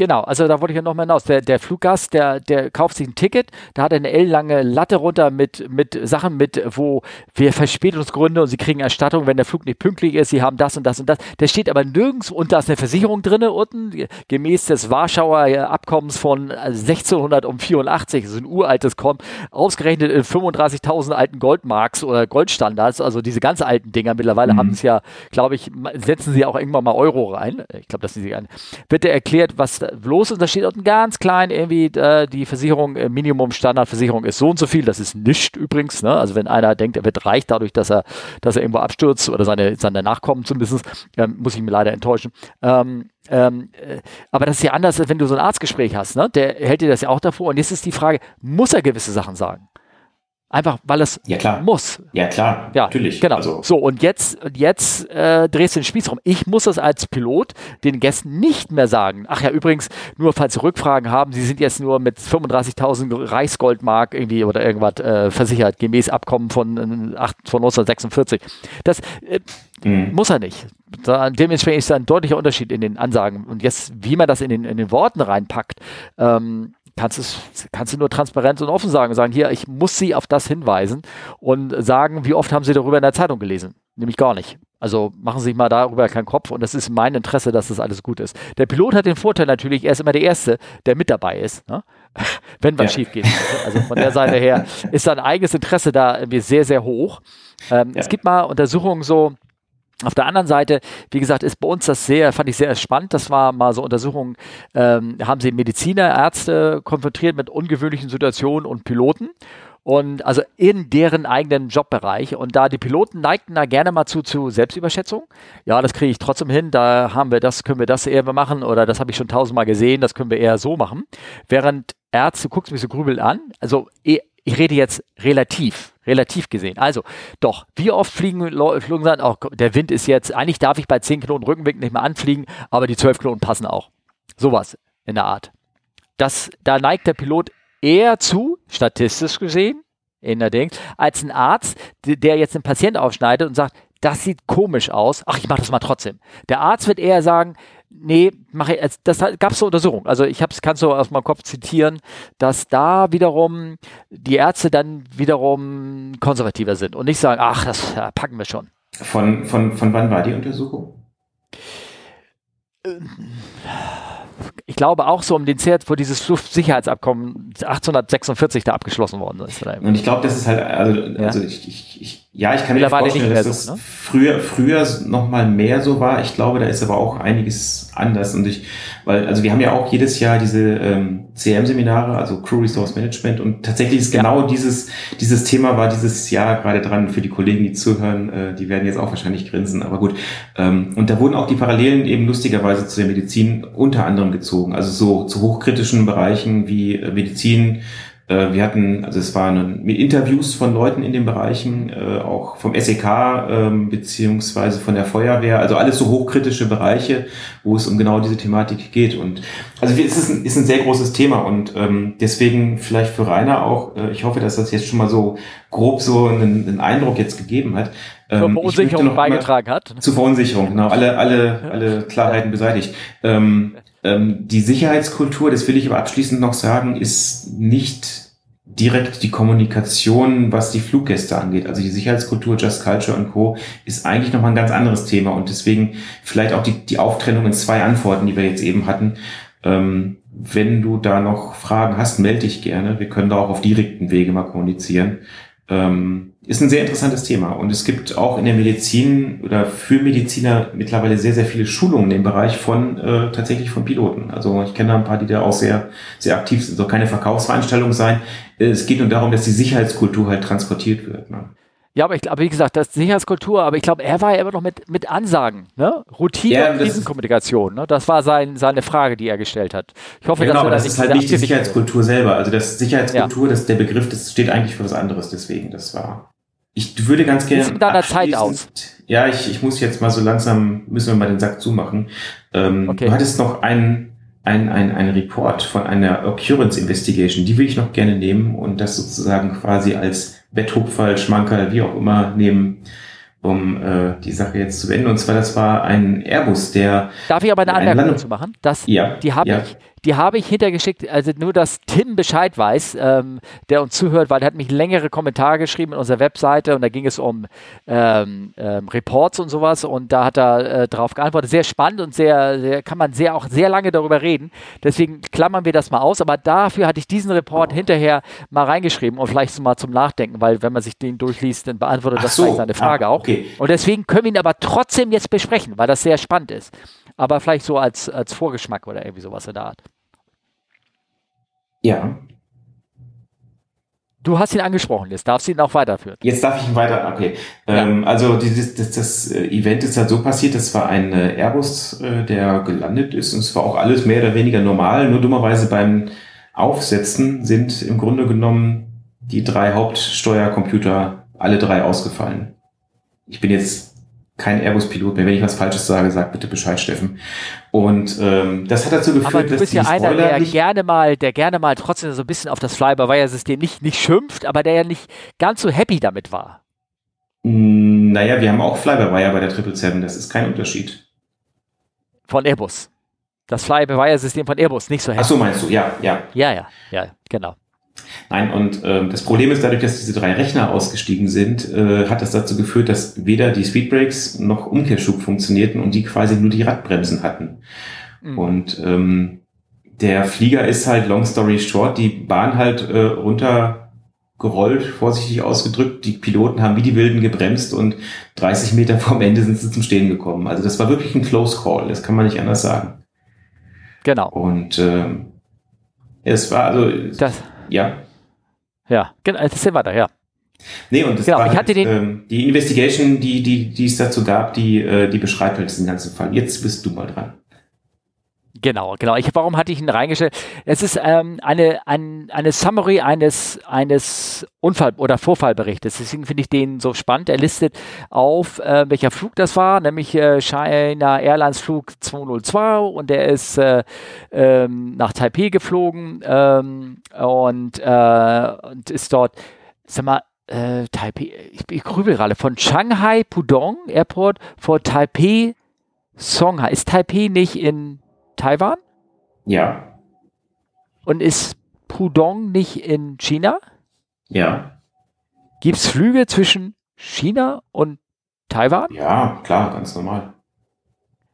Genau, also da wollte ich ja nochmal hinaus. Der, der Fluggast, der, der kauft sich ein Ticket, da hat er eine ellenlange Latte runter mit, mit Sachen mit, wo wir Verspätungsgründe und sie kriegen Erstattung, wenn der Flug nicht pünktlich ist, sie haben das und das und das. Der steht aber nirgends und da ist eine Versicherung drin unten, gemäß des Warschauer Abkommens von 1684, das ist ein uraltes Kommen, ausgerechnet in 35.000 alten Goldmarks oder Goldstandards, also diese ganz alten Dinger. Mittlerweile mhm. haben es ja, glaube ich, setzen sie auch irgendwann mal Euro rein. Ich glaube, das ist sie ein. Wird erklärt, was los ist. Da steht unten ganz klein irgendwie äh, die Versicherung, äh, Minimum Standardversicherung ist so und so viel. Das ist nicht übrigens. Ne? Also wenn einer denkt, er wird reich dadurch, dass er, dass er irgendwo abstürzt oder seine, seine Nachkommen zumindest, ähm, muss ich mir leider enttäuschen. Ähm, ähm, äh, aber das ist ja anders, als wenn du so ein Arztgespräch hast. Ne? Der hält dir das ja auch davor. Und jetzt ist die Frage, muss er gewisse Sachen sagen? Einfach weil es ja, klar. muss. Ja, klar, ja, natürlich. Genau. Also. So, und jetzt, jetzt äh, drehst du den Spieß rum. Ich muss das als Pilot den Gästen nicht mehr sagen. Ach ja, übrigens, nur falls Sie Rückfragen haben, Sie sind jetzt nur mit 35.000 Reichsgoldmark irgendwie oder irgendwas äh, versichert, gemäß Abkommen von, äh, von 1946. Das äh, mhm. muss er nicht. Da, dementsprechend ist da ein deutlicher Unterschied in den Ansagen. Und jetzt, wie man das in den, in den Worten reinpackt, ähm, kannst, es, kannst du nur transparent und offen sagen. Sagen, hier, ich muss Sie auf das hinweisen und sagen, wie oft haben Sie darüber in der Zeitung gelesen? Nämlich gar nicht. Also machen Sie sich mal darüber keinen Kopf und es ist mein Interesse, dass das alles gut ist. Der Pilot hat den Vorteil natürlich, er ist immer der Erste, der mit dabei ist, ne? wenn was ja. schief geht. Also von der Seite her ist sein eigenes Interesse da irgendwie sehr, sehr hoch. Ähm, ja. Es gibt mal Untersuchungen so, auf der anderen Seite, wie gesagt, ist bei uns das sehr, fand ich sehr spannend. Das war mal so Untersuchungen, ähm, haben sie Mediziner, Ärzte konfrontiert mit ungewöhnlichen Situationen und Piloten. Und also in deren eigenen Jobbereich. Und da die Piloten neigten da gerne mal zu, zu Selbstüberschätzung. Ja, das kriege ich trotzdem hin. Da haben wir das, können wir das eher machen. Oder das habe ich schon tausendmal gesehen. Das können wir eher so machen. Während Ärzte, guckst mich so grübel an. Also eh, ich rede jetzt relativ, relativ gesehen. Also, doch, wie oft fliegen Flogen sagen, oh, der Wind ist jetzt, eigentlich darf ich bei 10 Knoten Rückenwind nicht mehr anfliegen, aber die 12 Knoten passen auch. Sowas in der Art. Das, da neigt der Pilot eher zu, statistisch gesehen, in der Ding, als ein Arzt, der jetzt einen Patienten aufschneidet und sagt, das sieht komisch aus, ach, ich mache das mal trotzdem. Der Arzt wird eher sagen, Nee, mache ich, das gab es so Untersuchungen. Also ich hab's, kannst du aus meinem Kopf zitieren, dass da wiederum die Ärzte dann wiederum konservativer sind und nicht sagen, ach, das packen wir schon. Von, von, von wann war die Untersuchung? ich glaube auch so um den Zert, wo dieses Luftsicherheitsabkommen 1846 da abgeschlossen worden ist. Und ich glaube, das ist halt, also, ja. also ich, ich, ich, ja, ich kann mir vorstellen, dass das so, ne? früher, früher noch mal mehr so war. Ich glaube, da ist aber auch einiges anders. Und ich, weil, also wir haben ja auch jedes Jahr diese ähm, CM-Seminare, also Crew Resource Management. Und tatsächlich ist genau ja. dieses, dieses Thema war dieses Jahr gerade dran für die Kollegen, die zuhören. Äh, die werden jetzt auch wahrscheinlich grinsen, aber gut. Ähm, und da wurden auch die Parallelen eben lustigerweise zu der Medizin unter anderem gezogen. Also so zu hochkritischen Bereichen wie äh, Medizin, wir hatten, also es waren mit Interviews von Leuten in den Bereichen, äh, auch vom SEK ähm, beziehungsweise von der Feuerwehr, also alles so hochkritische Bereiche, wo es um genau diese Thematik geht. Und also es ist ein, ist ein sehr großes Thema und ähm, deswegen vielleicht für Rainer auch, äh, ich hoffe, dass das jetzt schon mal so grob so einen, einen Eindruck jetzt gegeben hat. Ähm, zur Verunsicherung beigetragen hat. Zur Verunsicherung, genau, alle, alle, alle Klarheiten beseitigt. Ähm, ähm, die Sicherheitskultur, das will ich aber abschließend noch sagen, ist nicht direkt die Kommunikation, was die Fluggäste angeht. Also die Sicherheitskultur, Just Culture und Co. ist eigentlich nochmal ein ganz anderes Thema und deswegen vielleicht auch die, die Auftrennung in zwei Antworten, die wir jetzt eben hatten. Ähm, wenn du da noch Fragen hast, melde dich gerne. Wir können da auch auf direkten Wege mal kommunizieren. Ähm, ist ein sehr interessantes Thema. Und es gibt auch in der Medizin oder für Mediziner mittlerweile sehr, sehr viele Schulungen im Bereich von äh, tatsächlich von Piloten. Also ich kenne da ein paar, die da auch sehr, sehr aktiv sind. Soll keine Verkaufsveranstaltung sein. Es geht nur darum, dass die Sicherheitskultur halt transportiert wird. Ne? Ja, aber ich glaube, wie gesagt, das ist Sicherheitskultur, aber ich glaube, er war ja immer noch mit, mit Ansagen, ne? Routine ja, und Krisenkommunikation, ne? Das war sein, seine Frage, die er gestellt hat. Ich hoffe, ja, genau, dass aber das ist halt nicht die Sicherheitskultur selber. Also das Sicherheitskultur, ja. das, der Begriff, das steht eigentlich für was anderes, deswegen, das war. Ich würde ganz gerne. Sieht deiner Zeit aus? Ja, ich, ich muss jetzt mal so langsam, müssen wir mal den Sack zumachen. Ähm, okay. Du hattest noch einen, ein, ein, ein Report von einer Occurrence Investigation, die will ich noch gerne nehmen und das sozusagen quasi als Betthupferl, Schmankerl, wie auch immer nehmen, um äh, die Sache jetzt zu beenden. Und zwar, das war ein Airbus, der... Darf ich aber eine Anmerkung dazu machen? Das, ja, die habe ja. ich die habe ich hintergeschickt, also nur, dass Tim Bescheid weiß, ähm, der uns zuhört, weil er hat mich längere Kommentare geschrieben in unserer Webseite und da ging es um ähm, ähm, Reports und sowas und da hat er äh, darauf geantwortet. Sehr spannend und sehr, sehr, kann man sehr auch sehr lange darüber reden. Deswegen klammern wir das mal aus, aber dafür hatte ich diesen Report hinterher mal reingeschrieben und vielleicht so mal zum Nachdenken, weil wenn man sich den durchliest, dann beantwortet Ach das so. seine Frage ah, okay. auch. Und deswegen können wir ihn aber trotzdem jetzt besprechen, weil das sehr spannend ist aber vielleicht so als, als Vorgeschmack oder irgendwie sowas in der Art. Ja. Du hast ihn angesprochen, jetzt darfst du ihn auch weiterführen. Jetzt darf ich ihn weiter, okay. Ja. Ähm, also dieses, das, das äh, Event ist halt so passiert, das war ein äh, Airbus, äh, der gelandet ist und es war auch alles mehr oder weniger normal, nur dummerweise beim Aufsetzen sind im Grunde genommen die drei Hauptsteuercomputer alle drei ausgefallen. Ich bin jetzt kein Airbus-Pilot mehr. Wenn ich was Falsches sage, sag bitte Bescheid, Steffen. Und ähm, das hat dazu geführt, Aber du bist ja einer, der gerne mal, der gerne mal trotzdem so ein bisschen auf das Fly-by-Wire-System nicht, nicht schimpft, aber der ja nicht ganz so happy damit war. Hm, naja, wir haben auch Fly-by-Wire bei der 777, das ist kein Unterschied. Von Airbus. Das Fly-by-Wire-System von Airbus, nicht so happy. Ach so meinst du, ja, ja. Ja, ja, ja, genau. Nein, und äh, das Problem ist dadurch, dass diese drei Rechner ausgestiegen sind, äh, hat das dazu geführt, dass weder die Speedbrakes noch Umkehrschub funktionierten und die quasi nur die Radbremsen hatten. Mhm. Und ähm, der Flieger ist halt, long story short, die Bahn halt äh, runtergerollt, vorsichtig ausgedrückt. Die Piloten haben wie die Wilden gebremst und 30 Meter vom Ende sind sie zum Stehen gekommen. Also das war wirklich ein Close Call, das kann man nicht anders sagen. Genau. Und äh, es war also... Das ja. Ja, genau, das ist ja weiter, ja. Nee, und das genau, war ich hatte halt, den, ähm, die Investigation, die, die, die es dazu gab, die, äh, die beschreibt halt diesen ganzen Fall. Jetzt bist du mal dran. Genau, genau. Ich, warum hatte ich ihn reingestellt? Es ist ähm, eine, ein, eine Summary eines, eines Unfall- oder Vorfallberichtes. Deswegen finde ich den so spannend. Er listet auf, äh, welcher Flug das war, nämlich äh, China Airlines Flug 202 und der ist äh, ähm, nach Taipei geflogen ähm, und, äh, und ist dort, sag mal, äh, Taipei, ich, ich grübel gerade, von Shanghai Pudong Airport vor Taipei Songhai. Ist Taipei nicht in Taiwan? Ja. Und ist Pudong nicht in China? Ja. Gibt es Flüge zwischen China und Taiwan? Ja, klar, ganz normal.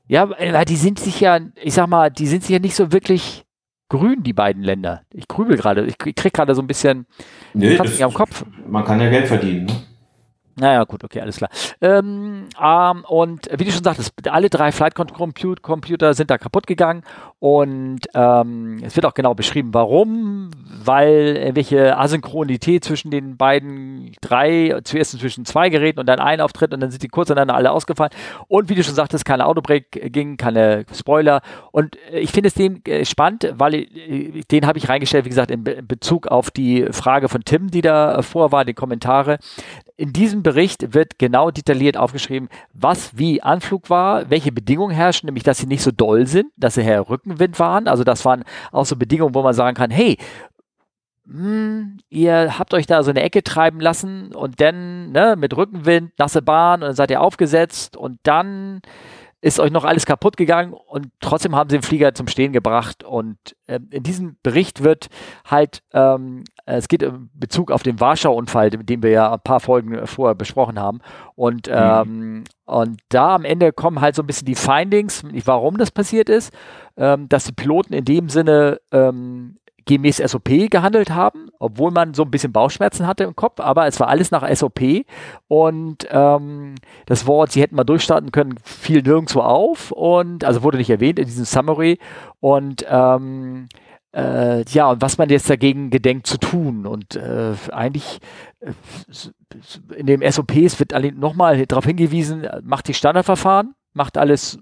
Ja, weil die sind sich ja, ich sag mal, die sind sich ja nicht so wirklich grün, die beiden Länder. Ich grübel gerade, ich krieg gerade so ein bisschen nee, das, am Kopf. Man kann ja Geld verdienen, ne? Naja, gut, okay, alles klar. Ähm, ähm, und wie du schon sagtest, alle drei Flight Computer sind da kaputt gegangen und ähm, es wird auch genau beschrieben, warum, weil irgendwelche Asynchronität zwischen den beiden drei, zuerst zwischen zwei Geräten und dann ein Auftritt und dann sind die kurz aneinander alle ausgefallen. Und wie du schon sagtest, keine Autobreak ging, keine Spoiler. Und ich finde es dem äh, spannend, weil äh, den habe ich reingestellt, wie gesagt, in, Be in Bezug auf die Frage von Tim, die da vor war, die Kommentare in diesem Bericht wird genau detailliert aufgeschrieben, was wie Anflug war, welche Bedingungen herrschen, nämlich dass sie nicht so doll sind, dass sie her Rückenwind waren. Also das waren auch so Bedingungen, wo man sagen kann, hey, mh, hm, ihr habt euch da so eine Ecke treiben lassen und dann ne, mit Rückenwind, nasse Bahn und dann seid ihr aufgesetzt und dann ist euch noch alles kaputt gegangen und trotzdem haben sie den Flieger zum Stehen gebracht. Und äh, in diesem Bericht wird halt, ähm, es geht in Bezug auf den Warschau-Unfall, den wir ja ein paar Folgen vorher besprochen haben. Und, mhm. ähm, und da am Ende kommen halt so ein bisschen die Findings, warum das passiert ist, ähm, dass die Piloten in dem Sinne ähm, gemäß SOP gehandelt haben, obwohl man so ein bisschen Bauchschmerzen hatte im Kopf, aber es war alles nach SOP und ähm, das Wort, sie hätten mal durchstarten können, fiel nirgendwo auf und also wurde nicht erwähnt in diesem Summary und ähm, äh, ja, und was man jetzt dagegen gedenkt zu tun. Und äh, eigentlich äh, in dem SOPs wird nochmal darauf hingewiesen, macht die Standardverfahren, macht alles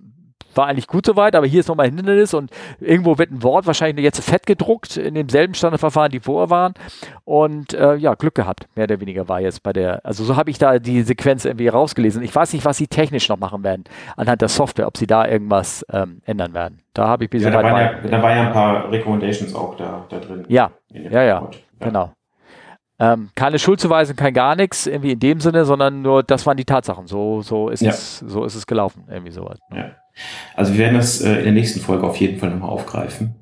war eigentlich gut soweit, aber hier ist nochmal ein Hindernis und irgendwo wird ein Wort wahrscheinlich jetzt fett gedruckt in demselben Standardverfahren, die vorher waren. Und äh, ja, Glück gehabt, mehr oder weniger war jetzt bei der, also so habe ich da die Sequenz irgendwie rausgelesen. Ich weiß nicht, was sie technisch noch machen werden anhand der Software, ob sie da irgendwas ähm, ändern werden. Da habe ich bis ja, da, waren ja, da waren ja ein paar Recommendations auch da, da drin. Ja, ja, ja, ja, genau. Ähm, keine Schuldzuweisung, kein gar nichts, irgendwie in dem Sinne, sondern nur, das waren die Tatsachen. So, so ist ja. es, so ist es gelaufen, irgendwie sowas. Ne? Ja. Also wir werden das äh, in der nächsten Folge auf jeden Fall nochmal aufgreifen.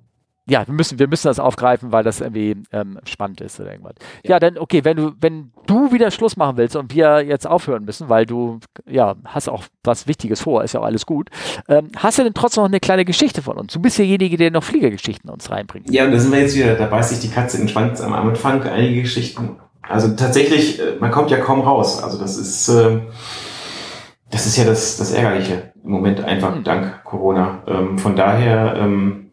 Ja, wir müssen, wir müssen das aufgreifen, weil das irgendwie ähm, spannend ist oder irgendwas. Ja. ja, dann, okay, wenn du, wenn du wieder Schluss machen willst und wir jetzt aufhören müssen, weil du, ja, hast auch was Wichtiges vor, ist ja auch alles gut, ähm, hast du denn trotzdem noch eine kleine Geschichte von uns? Du bist derjenige, der noch Fliegergeschichten uns reinbringt. Ja, und da sind wir jetzt wieder, da beißt sich die Katze in den Schwanz am Anfang, einige Geschichten. Also tatsächlich, äh, man kommt ja kaum raus. Also das ist, äh, das ist ja das, das Ärgerliche im Moment einfach mhm. dank Corona. Ähm, von daher ähm,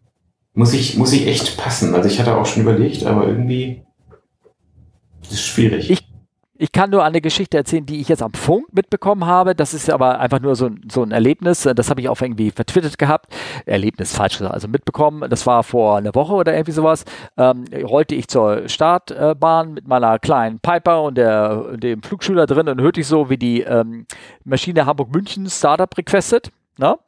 muss ich muss ich echt passen. Also ich hatte auch schon überlegt, aber irgendwie ist es schwierig. Ich ich kann nur eine Geschichte erzählen, die ich jetzt am Funk mitbekommen habe. Das ist aber einfach nur so, so ein Erlebnis. Das habe ich auch irgendwie vertwittert gehabt. Erlebnis, falsch gesagt, also mitbekommen. Das war vor einer Woche oder irgendwie sowas. Ähm, rollte ich zur Startbahn mit meiner kleinen Piper und der, dem Flugschüler drin und hörte ich so, wie die ähm, Maschine Hamburg-München Startup requestet. Ne?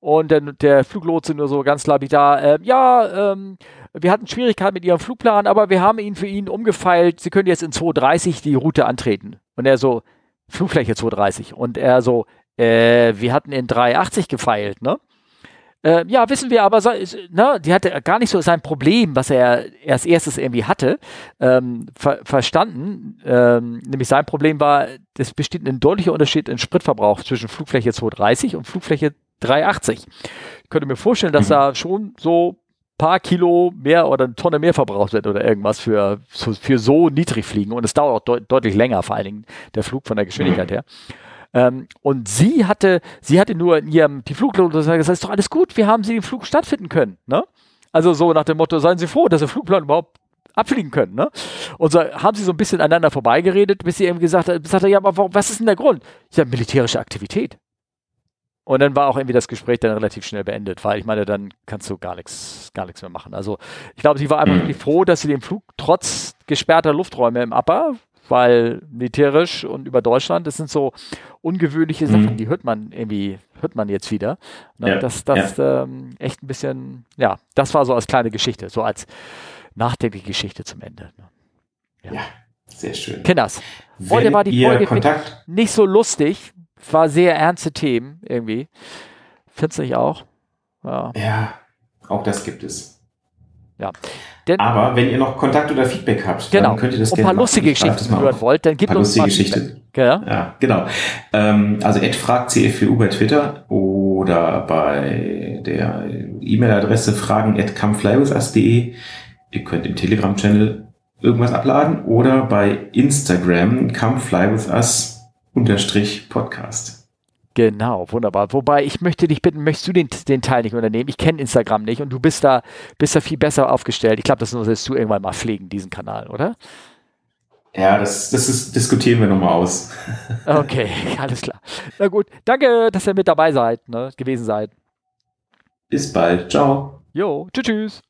Und dann der Fluglotse nur so ganz lapidar, äh, ja, ähm, wir hatten Schwierigkeiten mit ihrem Flugplan, aber wir haben ihn für ihn umgefeilt. Sie können jetzt in 230 die Route antreten. Und er so, Flugfläche 230. Und er so, äh, wir hatten in 380 gefeilt, ne? Äh, ja, wissen wir, aber so, ne, die hatte gar nicht so sein Problem, was er erst erstes irgendwie hatte, ähm, ver verstanden. Ähm, nämlich sein Problem war, es besteht ein deutlicher Unterschied im Spritverbrauch zwischen Flugfläche 230 und Flugfläche 380. Ich könnte mir vorstellen, dass mhm. da schon so paar Kilo mehr oder eine Tonne mehr verbraucht wird oder irgendwas für, für so niedrig fliegen. Und es dauert auch deut deutlich länger, vor allen Dingen der Flug von der Geschwindigkeit her. Ähm, und sie hatte, sie hatte nur in ihrem, die Fluglotse gesagt, das ist doch alles gut, wir haben sie den Flug stattfinden können. Ne? Also so nach dem Motto, seien Sie froh, dass der Flugplan überhaupt abfliegen können. Ne? Und so haben sie so ein bisschen aneinander vorbeigeredet, bis sie eben gesagt hat, hat ja, aber warum, was ist denn der Grund? Sage, militärische Aktivität. Und dann war auch irgendwie das Gespräch dann relativ schnell beendet, weil ich meine, dann kannst du gar nichts, gar nichts mehr machen. Also ich glaube, sie war einfach wirklich froh, dass sie den Flug trotz gesperrter Lufträume im Upper, weil militärisch und über Deutschland, das sind so ungewöhnliche mhm. Sachen, die hört man irgendwie, hört man jetzt wieder. Ne? Ja, das das ja. ähm, echt ein bisschen, ja, das war so als kleine Geschichte, so als nachdenkliche Geschichte zum Ende. Ne? Ja. ja. sehr schön. Kinders. Heute war die Folge nicht so lustig, war sehr ernste Themen irgendwie. Findest du nicht auch? Ja. ja, auch das gibt es. Ja. Denn, Aber wenn ihr noch Kontakt oder Feedback habt, genau. dann könnt ihr das gerne. Ein paar lustige Geschichten hören wollt, dann gibt uns lustige Geschichten. Ja. ja, genau. Ähm, also Ed fragt CFU bei Twitter oder bei der E-Mail-Adresse fragen.comeflywithus.de. Ihr könnt im Telegram-Channel irgendwas abladen oder bei Instagram comeflywithus unterstrich Podcast. Genau, wunderbar. Wobei ich möchte dich bitten, möchtest du den, den Teil nicht unternehmen? Ich kenne Instagram nicht und du bist da, bist da viel besser aufgestellt. Ich glaube, das solltest du irgendwann mal pflegen, diesen Kanal, oder? Ja, das, das ist, diskutieren wir nochmal aus. Okay, alles klar. Na gut, danke, dass ihr mit dabei seid, ne, gewesen seid. Bis bald. Ciao. Jo, tschüss, tschüss.